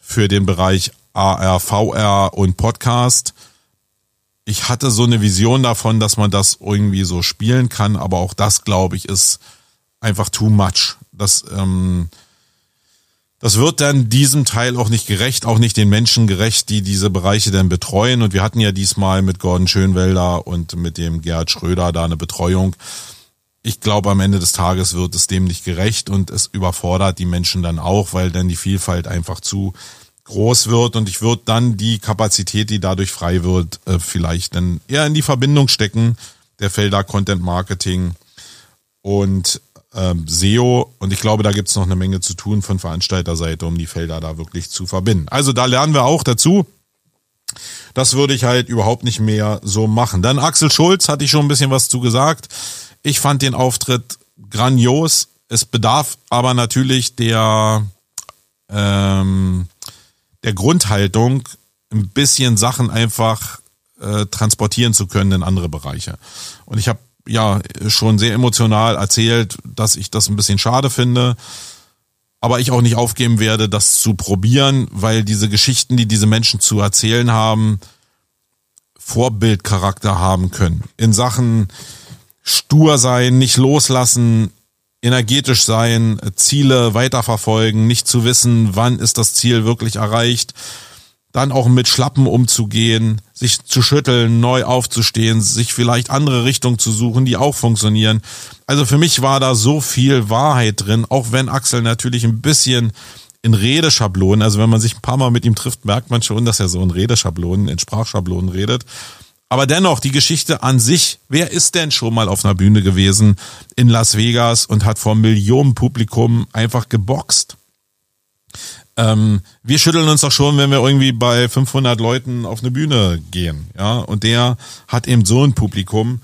für den Bereich AR, VR und Podcast. Ich hatte so eine Vision davon, dass man das irgendwie so spielen kann, aber auch das, glaube ich, ist einfach too much. Das ähm, das wird dann diesem Teil auch nicht gerecht, auch nicht den Menschen gerecht, die diese Bereiche dann betreuen. Und wir hatten ja diesmal mit Gordon Schönwelder und mit dem Gerhard Schröder da eine Betreuung. Ich glaube, am Ende des Tages wird es dem nicht gerecht und es überfordert die Menschen dann auch, weil dann die Vielfalt einfach zu groß wird und ich würde dann die Kapazität, die dadurch frei wird, äh, vielleicht dann eher in die Verbindung stecken der Felder Content Marketing und ähm, SEO und ich glaube, da gibt's noch eine Menge zu tun von Veranstalterseite, um die Felder da wirklich zu verbinden. Also da lernen wir auch dazu. Das würde ich halt überhaupt nicht mehr so machen. Dann Axel Schulz hatte ich schon ein bisschen was zu gesagt. Ich fand den Auftritt grandios. Es bedarf aber natürlich der ähm, der Grundhaltung, ein bisschen Sachen einfach äh, transportieren zu können in andere Bereiche. Und ich habe ja schon sehr emotional erzählt, dass ich das ein bisschen schade finde. Aber ich auch nicht aufgeben werde, das zu probieren, weil diese Geschichten, die diese Menschen zu erzählen haben, Vorbildcharakter haben können. In Sachen stur sein, nicht loslassen, energetisch sein, Ziele weiterverfolgen, nicht zu wissen, wann ist das Ziel wirklich erreicht dann auch mit Schlappen umzugehen, sich zu schütteln, neu aufzustehen, sich vielleicht andere Richtungen zu suchen, die auch funktionieren. Also für mich war da so viel Wahrheit drin, auch wenn Axel natürlich ein bisschen in Redeschablonen, also wenn man sich ein paar Mal mit ihm trifft, merkt man schon, dass er so in Redeschablonen, in Sprachschablonen redet. Aber dennoch, die Geschichte an sich, wer ist denn schon mal auf einer Bühne gewesen in Las Vegas und hat vor Millionen Publikum einfach geboxt? Ähm, wir schütteln uns doch schon, wenn wir irgendwie bei 500 Leuten auf eine Bühne gehen, ja. Und der hat eben so ein Publikum.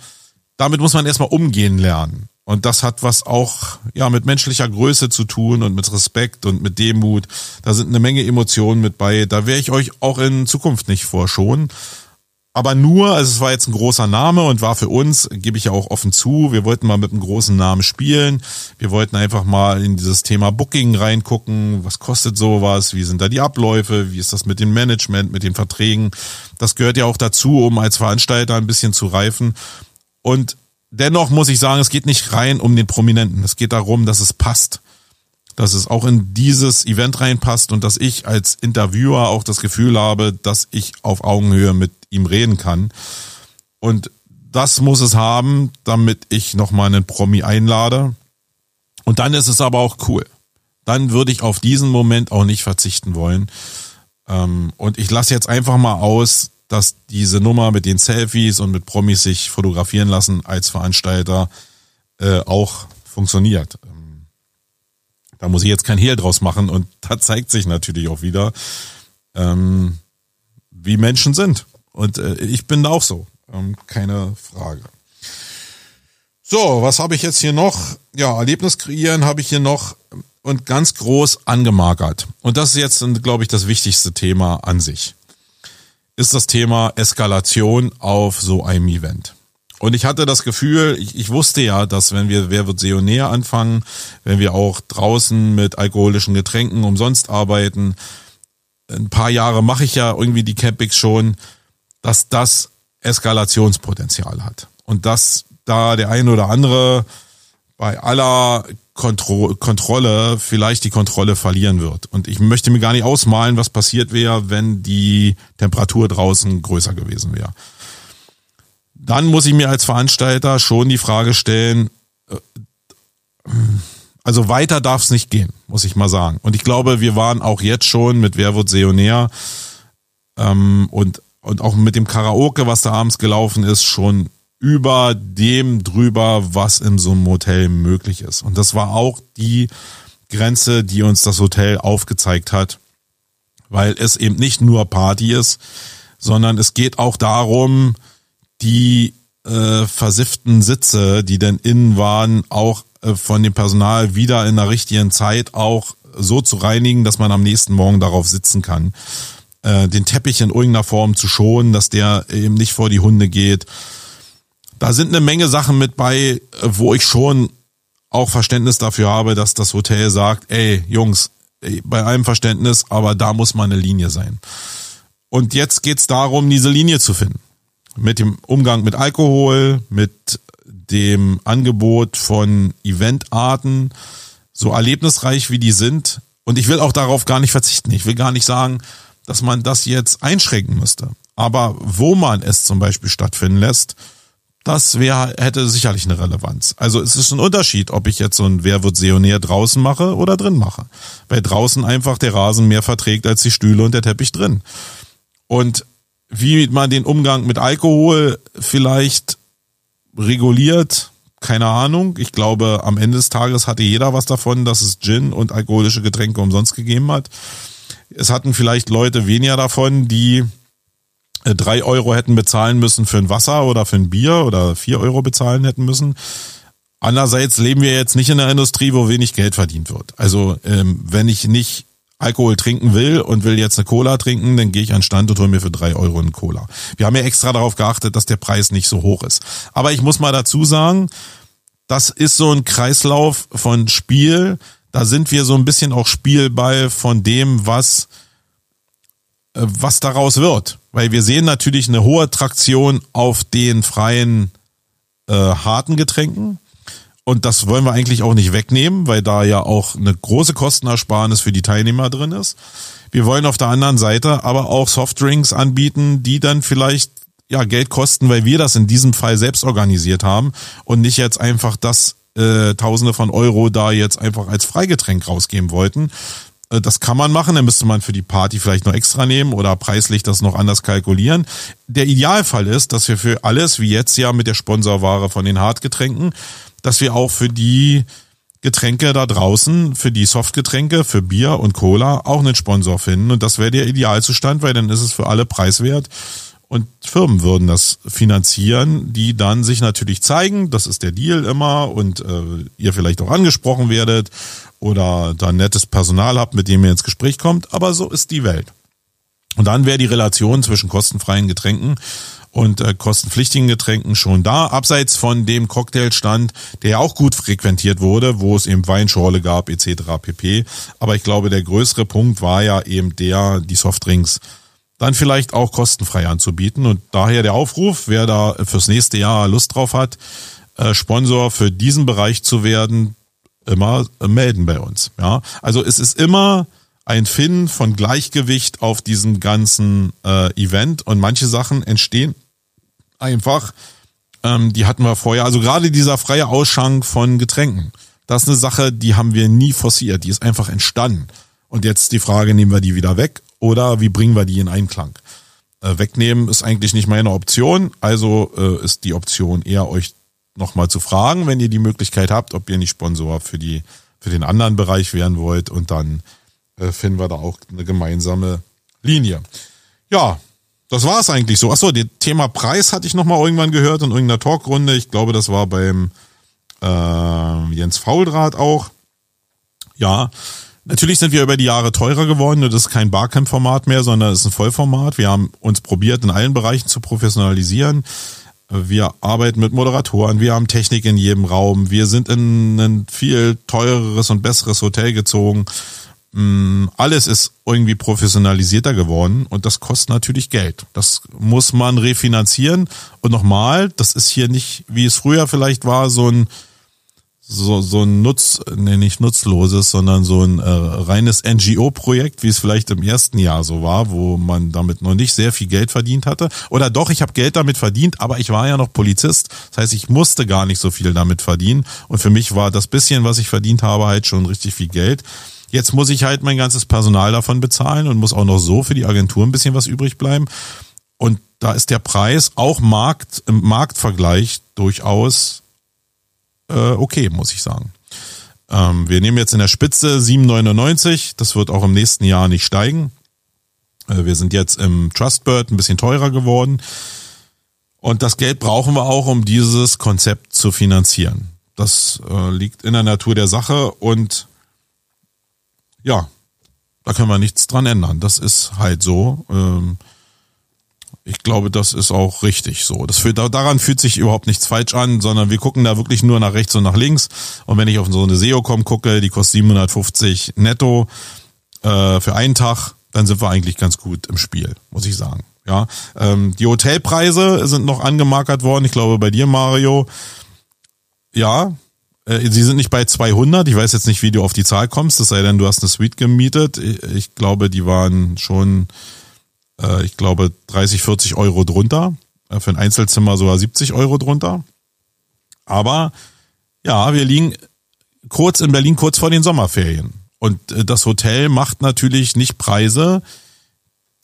Damit muss man erstmal umgehen lernen. Und das hat was auch ja mit menschlicher Größe zu tun und mit Respekt und mit Demut. Da sind eine Menge Emotionen mit bei. Da wäre ich euch auch in Zukunft nicht vorschonen aber nur, also es war jetzt ein großer Name und war für uns, gebe ich ja auch offen zu, wir wollten mal mit einem großen Namen spielen. Wir wollten einfach mal in dieses Thema Booking reingucken. Was kostet sowas? Wie sind da die Abläufe? Wie ist das mit dem Management, mit den Verträgen? Das gehört ja auch dazu, um als Veranstalter ein bisschen zu reifen. Und dennoch muss ich sagen, es geht nicht rein um den Prominenten. Es geht darum, dass es passt dass es auch in dieses Event reinpasst und dass ich als Interviewer auch das Gefühl habe, dass ich auf Augenhöhe mit ihm reden kann. Und das muss es haben, damit ich nochmal einen Promi einlade. Und dann ist es aber auch cool. Dann würde ich auf diesen Moment auch nicht verzichten wollen. Ähm, und ich lasse jetzt einfach mal aus, dass diese Nummer mit den Selfies und mit Promis sich fotografieren lassen als Veranstalter äh, auch funktioniert. Da muss ich jetzt kein Hehl draus machen und da zeigt sich natürlich auch wieder, ähm, wie Menschen sind. Und äh, ich bin da auch so, ähm, keine Frage. So, was habe ich jetzt hier noch? Ja, Erlebnis kreieren habe ich hier noch. und ganz groß angemarkert. Und das ist jetzt, glaube ich, das wichtigste Thema an sich. Ist das Thema Eskalation auf so einem Event. Und ich hatte das Gefühl, ich, ich wusste ja, dass wenn wir Wer wird Seonär anfangen, wenn wir auch draußen mit alkoholischen Getränken umsonst arbeiten, ein paar Jahre mache ich ja irgendwie die Campings schon, dass das Eskalationspotenzial hat. Und dass da der ein oder andere bei aller Kontro Kontrolle vielleicht die Kontrolle verlieren wird. Und ich möchte mir gar nicht ausmalen, was passiert wäre, wenn die Temperatur draußen größer gewesen wäre. Dann muss ich mir als Veranstalter schon die Frage stellen, äh, also weiter darf es nicht gehen, muss ich mal sagen. Und ich glaube, wir waren auch jetzt schon mit Wer wird Seonär ähm, und, und auch mit dem Karaoke, was da abends gelaufen ist, schon über dem drüber, was in so einem Hotel möglich ist. Und das war auch die Grenze, die uns das Hotel aufgezeigt hat, weil es eben nicht nur Party ist, sondern es geht auch darum, die äh, versifften Sitze, die denn innen waren, auch äh, von dem Personal wieder in der richtigen Zeit auch so zu reinigen, dass man am nächsten Morgen darauf sitzen kann. Äh, den Teppich in irgendeiner Form zu schonen, dass der eben nicht vor die Hunde geht da sind eine Menge Sachen mit bei, wo ich schon auch Verständnis dafür habe, dass das Hotel sagt, ey, Jungs, bei allem Verständnis, aber da muss mal eine Linie sein. Und jetzt geht's darum, diese Linie zu finden. Mit dem Umgang mit Alkohol, mit dem Angebot von Eventarten, so erlebnisreich wie die sind. Und ich will auch darauf gar nicht verzichten. Ich will gar nicht sagen, dass man das jetzt einschränken müsste. Aber wo man es zum Beispiel stattfinden lässt, das wäre, hätte sicherlich eine Relevanz. Also es ist ein Unterschied, ob ich jetzt so ein Wer wird Seonär draußen mache oder drin mache. Weil draußen einfach der Rasen mehr verträgt als die Stühle und der Teppich drin. Und wie man den Umgang mit Alkohol vielleicht reguliert, keine Ahnung. Ich glaube, am Ende des Tages hatte jeder was davon, dass es Gin und alkoholische Getränke umsonst gegeben hat. Es hatten vielleicht Leute weniger davon, die äh, drei Euro hätten bezahlen müssen für ein Wasser oder für ein Bier oder vier Euro bezahlen hätten müssen. Andererseits leben wir jetzt nicht in einer Industrie, wo wenig Geld verdient wird. Also ähm, wenn ich nicht Alkohol trinken will und will jetzt eine Cola trinken, dann gehe ich an Stand und hole mir für drei Euro eine Cola. Wir haben ja extra darauf geachtet, dass der Preis nicht so hoch ist. Aber ich muss mal dazu sagen, das ist so ein Kreislauf von Spiel. Da sind wir so ein bisschen auch Spielball von dem, was äh, was daraus wird. Weil wir sehen natürlich eine hohe Traktion auf den freien äh, harten Getränken. Und das wollen wir eigentlich auch nicht wegnehmen, weil da ja auch eine große Kostenersparnis für die Teilnehmer drin ist. Wir wollen auf der anderen Seite aber auch Softdrinks anbieten, die dann vielleicht ja Geld kosten, weil wir das in diesem Fall selbst organisiert haben und nicht jetzt einfach das äh, Tausende von Euro da jetzt einfach als Freigetränk rausgeben wollten, äh, das kann man machen, dann müsste man für die Party vielleicht noch extra nehmen oder preislich das noch anders kalkulieren. Der Idealfall ist, dass wir für alles, wie jetzt ja mit der Sponsorware von den Hartgetränken, dass wir auch für die Getränke da draußen, für die Softgetränke, für Bier und Cola auch einen Sponsor finden. Und das wäre der Idealzustand, weil dann ist es für alle preiswert. Und Firmen würden das finanzieren, die dann sich natürlich zeigen, das ist der Deal immer und äh, ihr vielleicht auch angesprochen werdet oder da nettes Personal habt, mit dem ihr ins Gespräch kommt, aber so ist die Welt. Und dann wäre die Relation zwischen kostenfreien Getränken und äh, kostenpflichtigen Getränken schon da, abseits von dem Cocktailstand, der ja auch gut frequentiert wurde, wo es eben Weinschorle gab etc. pp. Aber ich glaube, der größere Punkt war ja eben der, die Softdrinks dann vielleicht auch kostenfrei anzubieten. Und daher der Aufruf, wer da fürs nächste Jahr Lust drauf hat, äh, Sponsor für diesen Bereich zu werden, immer melden bei uns. Ja, also es ist immer ein Finden von Gleichgewicht auf diesem ganzen äh, Event und manche Sachen entstehen einfach. Ähm, die hatten wir vorher. Also gerade dieser freie Ausschank von Getränken. Das ist eine Sache, die haben wir nie forciert. Die ist einfach entstanden. Und jetzt die Frage, nehmen wir die wieder weg oder wie bringen wir die in Einklang? Äh, wegnehmen ist eigentlich nicht meine Option. Also äh, ist die Option eher euch nochmal zu fragen, wenn ihr die Möglichkeit habt, ob ihr nicht Sponsor für die für den anderen Bereich werden wollt und dann äh, finden wir da auch eine gemeinsame Linie. Ja, das war es eigentlich so. Achso, das Thema Preis hatte ich nochmal irgendwann gehört in irgendeiner Talkrunde. Ich glaube, das war beim äh, Jens Fauldraht auch. Ja, Natürlich sind wir über die Jahre teurer geworden. Das ist kein Barcamp-Format mehr, sondern es ist ein Vollformat. Wir haben uns probiert, in allen Bereichen zu professionalisieren. Wir arbeiten mit Moderatoren, wir haben Technik in jedem Raum, wir sind in ein viel teureres und besseres Hotel gezogen. Mm, alles ist irgendwie professionalisierter geworden und das kostet natürlich Geld. Das muss man refinanzieren. Und nochmal, das ist hier nicht, wie es früher vielleicht war, so ein so, so ein Nutz, nee, nicht nutzloses, sondern so ein äh, reines NGO-Projekt, wie es vielleicht im ersten Jahr so war, wo man damit noch nicht sehr viel Geld verdient hatte. Oder doch, ich habe Geld damit verdient, aber ich war ja noch Polizist. Das heißt, ich musste gar nicht so viel damit verdienen. Und für mich war das bisschen, was ich verdient habe, halt schon richtig viel Geld. Jetzt muss ich halt mein ganzes Personal davon bezahlen und muss auch noch so für die Agentur ein bisschen was übrig bleiben. Und da ist der Preis auch Markt, im Marktvergleich durchaus äh, okay, muss ich sagen. Ähm, wir nehmen jetzt in der Spitze 7,99. Das wird auch im nächsten Jahr nicht steigen. Äh, wir sind jetzt im Trustbird ein bisschen teurer geworden. Und das Geld brauchen wir auch, um dieses Konzept zu finanzieren. Das äh, liegt in der Natur der Sache und ja, da können wir nichts dran ändern. Das ist halt so. Ähm, ich glaube, das ist auch richtig so. Das fühlt, daran fühlt sich überhaupt nichts falsch an, sondern wir gucken da wirklich nur nach rechts und nach links. Und wenn ich auf so eine SEO-Com gucke, die kostet 750 netto äh, für einen Tag, dann sind wir eigentlich ganz gut im Spiel, muss ich sagen. Ja, ähm, die Hotelpreise sind noch angemarkert worden. Ich glaube, bei dir, Mario, ja, äh, sie sind nicht bei 200. Ich weiß jetzt nicht, wie du auf die Zahl kommst, es sei denn, du hast eine Suite gemietet. Ich glaube, die waren schon äh, ich glaube, 30, 40 Euro drunter. Äh, für ein Einzelzimmer sogar 70 Euro drunter. Aber ja, wir liegen kurz in Berlin, kurz vor den Sommerferien. Und äh, das Hotel macht natürlich nicht Preise,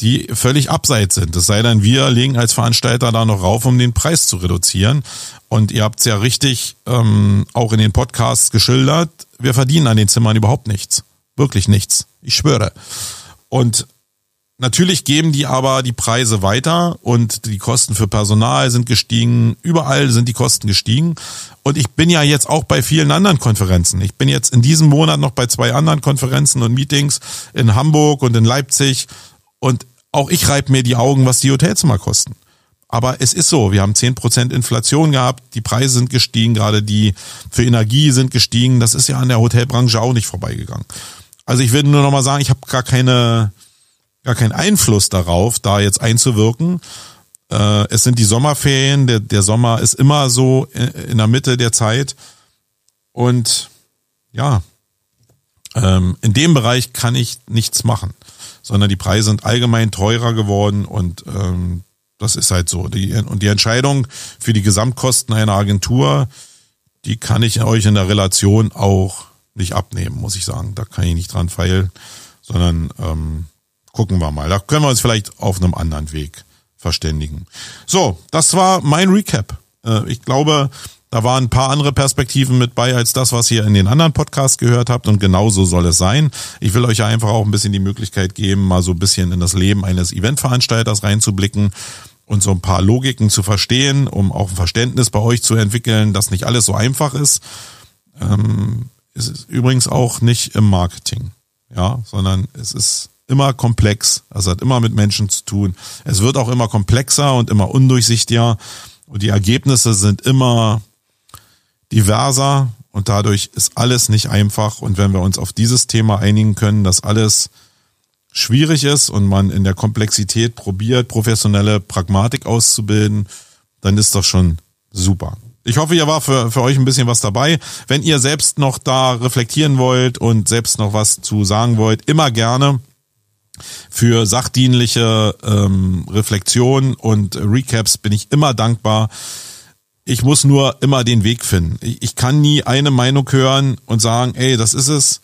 die völlig abseits sind. Es sei denn, wir legen als Veranstalter da noch rauf, um den Preis zu reduzieren. Und ihr habt es ja richtig ähm, auch in den Podcasts geschildert, wir verdienen an den Zimmern überhaupt nichts. Wirklich nichts. Ich schwöre. Und Natürlich geben die aber die Preise weiter und die Kosten für Personal sind gestiegen. Überall sind die Kosten gestiegen. Und ich bin ja jetzt auch bei vielen anderen Konferenzen. Ich bin jetzt in diesem Monat noch bei zwei anderen Konferenzen und Meetings in Hamburg und in Leipzig. Und auch ich reibe mir die Augen, was die Hotelzimmer kosten. Aber es ist so, wir haben zehn Prozent Inflation gehabt, die Preise sind gestiegen, gerade die für Energie sind gestiegen. Das ist ja an der Hotelbranche auch nicht vorbeigegangen. Also ich will nur noch mal sagen, ich habe gar keine gar keinen Einfluss darauf, da jetzt einzuwirken. Äh, es sind die Sommerferien, der, der Sommer ist immer so in der Mitte der Zeit. Und ja, ähm, in dem Bereich kann ich nichts machen, sondern die Preise sind allgemein teurer geworden und ähm, das ist halt so. Die, und die Entscheidung für die Gesamtkosten einer Agentur, die kann ich euch in der Relation auch nicht abnehmen, muss ich sagen. Da kann ich nicht dran feilen, sondern ähm, gucken wir mal. Da können wir uns vielleicht auf einem anderen Weg verständigen. So, das war mein Recap. Äh, ich glaube, da waren ein paar andere Perspektiven mit bei als das, was ihr in den anderen Podcasts gehört habt und genauso soll es sein. Ich will euch einfach auch ein bisschen die Möglichkeit geben, mal so ein bisschen in das Leben eines Eventveranstalters reinzublicken und so ein paar Logiken zu verstehen, um auch ein Verständnis bei euch zu entwickeln, dass nicht alles so einfach ist. Ähm, es ist übrigens auch nicht im Marketing, ja, sondern es ist immer komplex. Also hat immer mit Menschen zu tun. Es wird auch immer komplexer und immer undurchsichtiger. Und die Ergebnisse sind immer diverser und dadurch ist alles nicht einfach. Und wenn wir uns auf dieses Thema einigen können, dass alles schwierig ist und man in der Komplexität probiert, professionelle Pragmatik auszubilden, dann ist das schon super. Ich hoffe, ihr war für, für euch ein bisschen was dabei. Wenn ihr selbst noch da reflektieren wollt und selbst noch was zu sagen wollt, immer gerne für sachdienliche ähm, Reflexion und Recaps bin ich immer dankbar. Ich muss nur immer den Weg finden. Ich, ich kann nie eine Meinung hören und sagen, ey, das ist es,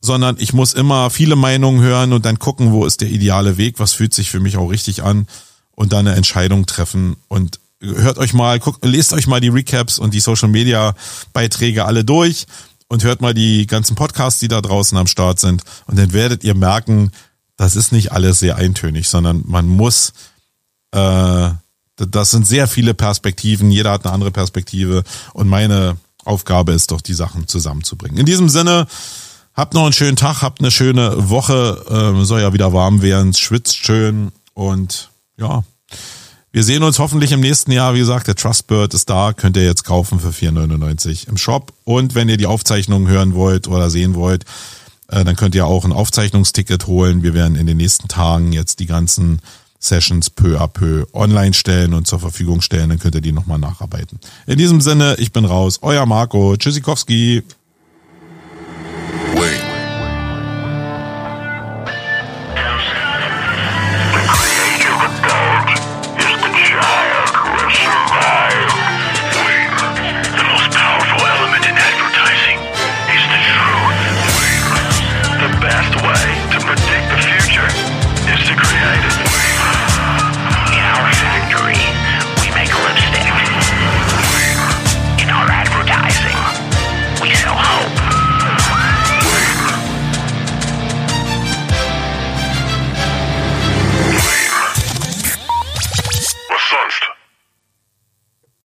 sondern ich muss immer viele Meinungen hören und dann gucken, wo ist der ideale Weg, was fühlt sich für mich auch richtig an und dann eine Entscheidung treffen und hört euch mal, guckt, lest euch mal die Recaps und die Social Media Beiträge alle durch und hört mal die ganzen Podcasts, die da draußen am Start sind und dann werdet ihr merken, das ist nicht alles sehr eintönig, sondern man muss, äh, das sind sehr viele Perspektiven, jeder hat eine andere Perspektive und meine Aufgabe ist doch, die Sachen zusammenzubringen. In diesem Sinne, Habt noch einen schönen Tag, habt eine schöne Woche. Ähm, soll ja wieder warm werden, schwitzt schön und ja. Wir sehen uns hoffentlich im nächsten Jahr. Wie gesagt, der Trustbird ist da, könnt ihr jetzt kaufen für 4,99 im Shop. Und wenn ihr die Aufzeichnungen hören wollt oder sehen wollt, äh, äh, dann könnt ihr auch ein Aufzeichnungsticket holen. Wir werden in den nächsten Tagen jetzt die ganzen Sessions peu à peu online stellen und zur Verfügung stellen. Dann könnt ihr die nochmal nacharbeiten. In diesem Sinne, ich bin raus. Euer Marco. Tschüssikowski. Wait.